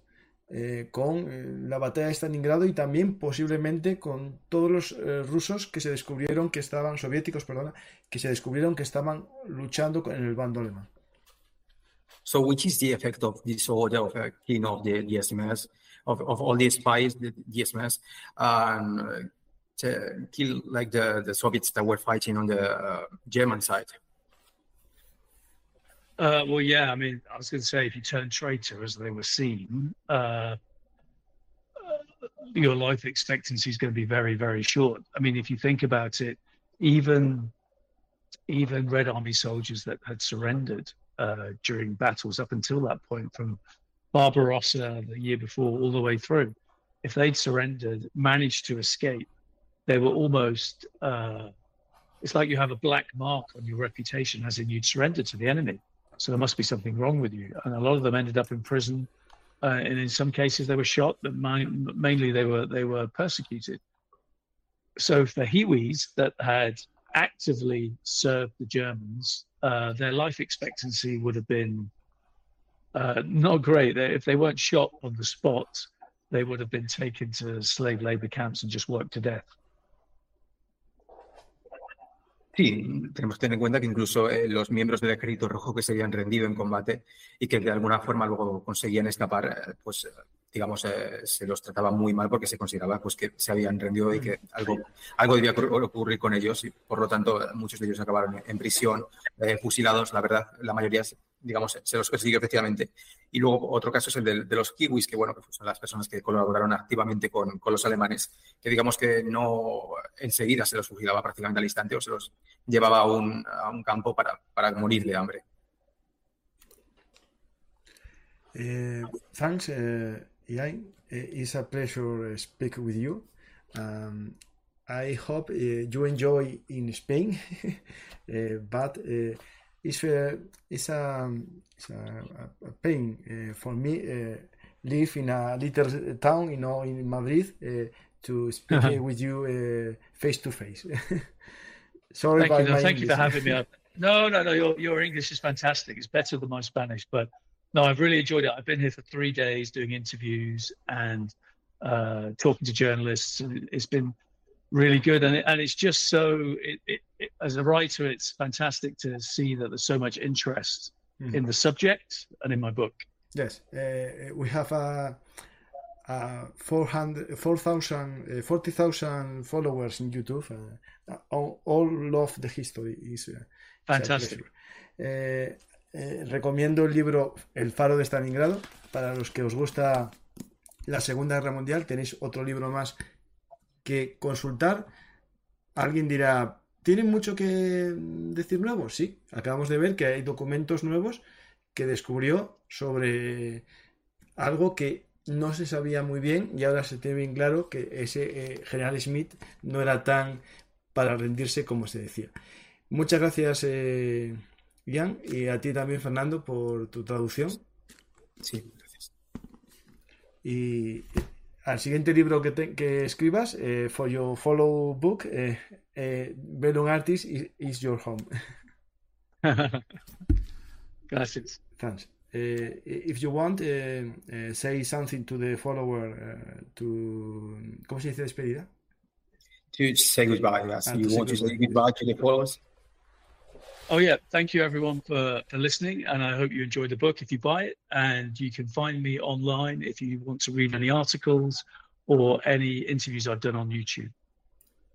eh, con eh, la batalla de Stalingrado y también posiblemente con todos los eh, rusos que se descubrieron que estaban, soviéticos, perdona, que se descubrieron que estaban luchando en el bando alemán. So, which is the effect of this order of uh, killing of the, the SMS, of, of all the spies, the, the SMS, um, to kill like the, the Soviets that were fighting on the uh, German side? Uh, well, yeah. I mean, I was going to say, if you turn traitor as they were seen, uh, your life expectancy is going to be very, very short. I mean, if you think about it, even even Red Army soldiers that had surrendered uh, during battles up until that point, from Barbarossa the year before all the way through, if they'd surrendered, managed to escape, they were almost. Uh, it's like you have a black mark on your reputation, as in you'd surrendered to the enemy. So there must be something wrong with you. And a lot of them ended up in prison, uh, and in some cases they were shot, but mainly they were they were persecuted. So for Hiwis that had actively served the Germans, uh, their life expectancy would have been uh, not great. They, if they weren't shot on the spot, they would have been taken to slave labor camps and just worked to death. Sí, tenemos que tener en cuenta que incluso eh, los miembros del Ejército Rojo que se habían rendido en combate y que de alguna forma luego conseguían escapar, eh, pues eh, digamos, eh, se los trataba muy mal porque se consideraba pues, que se habían rendido y que algo, algo debía ocurrir con ellos y por lo tanto muchos de ellos acabaron en prisión, eh, fusilados, la verdad, la mayoría digamos, se los persiguió efectivamente. Y luego otro caso es el de, los kiwis, que bueno, que son las personas que colaboraron activamente con, con, los alemanes, que digamos que no enseguida se los fusilaba prácticamente al instante o se los llevaba a un, a un campo para, para morir de hambre. Uh, thanks, uh. It's a pleasure speak with you. Um, I hope uh, you Spain, but it's, uh, it's, a, it's a, a pain uh, for me uh, live in a little town, you know, in Madrid uh, to speak uh-huh. with you face to face. Sorry thank you, no, thank English. you for having me. No, no, no. Your your English is fantastic. It's better than my Spanish, but no, I've really enjoyed it. I've been here for three days doing interviews and uh, talking to journalists. and It's been really good, and it, and it's just so. It, it, it, as a writer, it's fantastic to see that there's so much interest mm-hmm. in the subject and in my book. Yes, uh, we have a. Uh, 400, 4,000, uh, 40,000 followers in YouTube. Uh, all, all love the history. Is uh, fantastic. Uh, recomiendo el libro El Faro de Stalingrado. Para los que os gusta la Segunda Guerra Mundial, tenéis otro libro más que consultar. Alguien dirá, ¿tienen mucho que decir nuevo? Sí, acabamos de ver que hay documentos nuevos que descubrió sobre algo que no se sabía muy bien y ahora se tiene bien claro que ese eh, general Smith no era tan para rendirse como se decía. Muchas gracias, eh, Ian, y a ti también, Fernando, por tu traducción. Sí, gracias. Y al siguiente libro que, te, que escribas, eh, for your follow book, eh, eh, Bellum Artist is, is, your home. Gracias. Thanks. Uh, if you want, uh, uh, say something to the follower to. ¿Cómo se dice despedida? To say goodbye. Yes. Ah, you want to say goodbye to the followers? Oh yeah, thank you everyone for, for listening, and I hope you enjoyed the book if you buy it. And you can find me online if you want to read any articles or any interviews I've done on YouTube.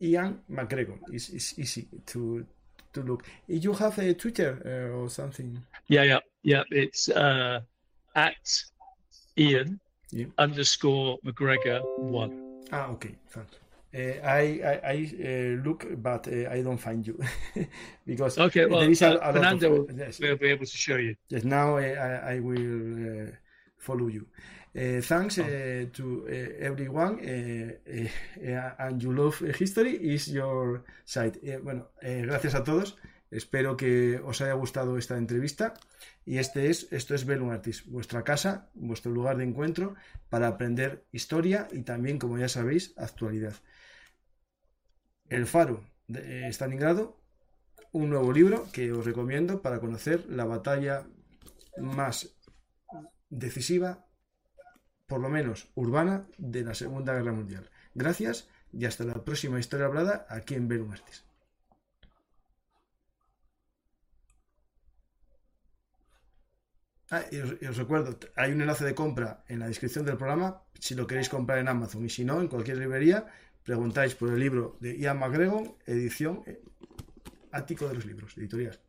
Iain MacGregor is is easy to to look. You have a Twitter uh, or something? Yeah, yeah, yeah. It's uh, at Ian Yeah. underscore McGregor one. Ah, okay, thanks. Uh, I I, I uh, look, but uh, I don't find you because Okay, well, there is a, a lot Fernando of, will yes, We'll be able to show you. yes. Now I, I, will uh, follow you. Thanks uh, to everyone, and you love history is your site. Bueno, gracias a todos. Espero que os haya gustado esta entrevista. Y este es, esto es Bellum Artist, vuestra casa, vuestro lugar de encuentro para aprender historia y también, como ya sabéis, actualidad. El Faro de eh, Stalingrado, un nuevo libro que os recomiendo para conocer la batalla más decisiva, por lo menos urbana, de la Segunda Guerra Mundial. Gracias y hasta la próxima historia hablada aquí en Bellum Artist. Ah, y os recuerdo, hay un enlace de compra en la descripción del programa si lo queréis comprar en Amazon y si no, en cualquier librería, preguntáis por el libro de Ian McGregor, edición eh, Ático de los Libros, editorial.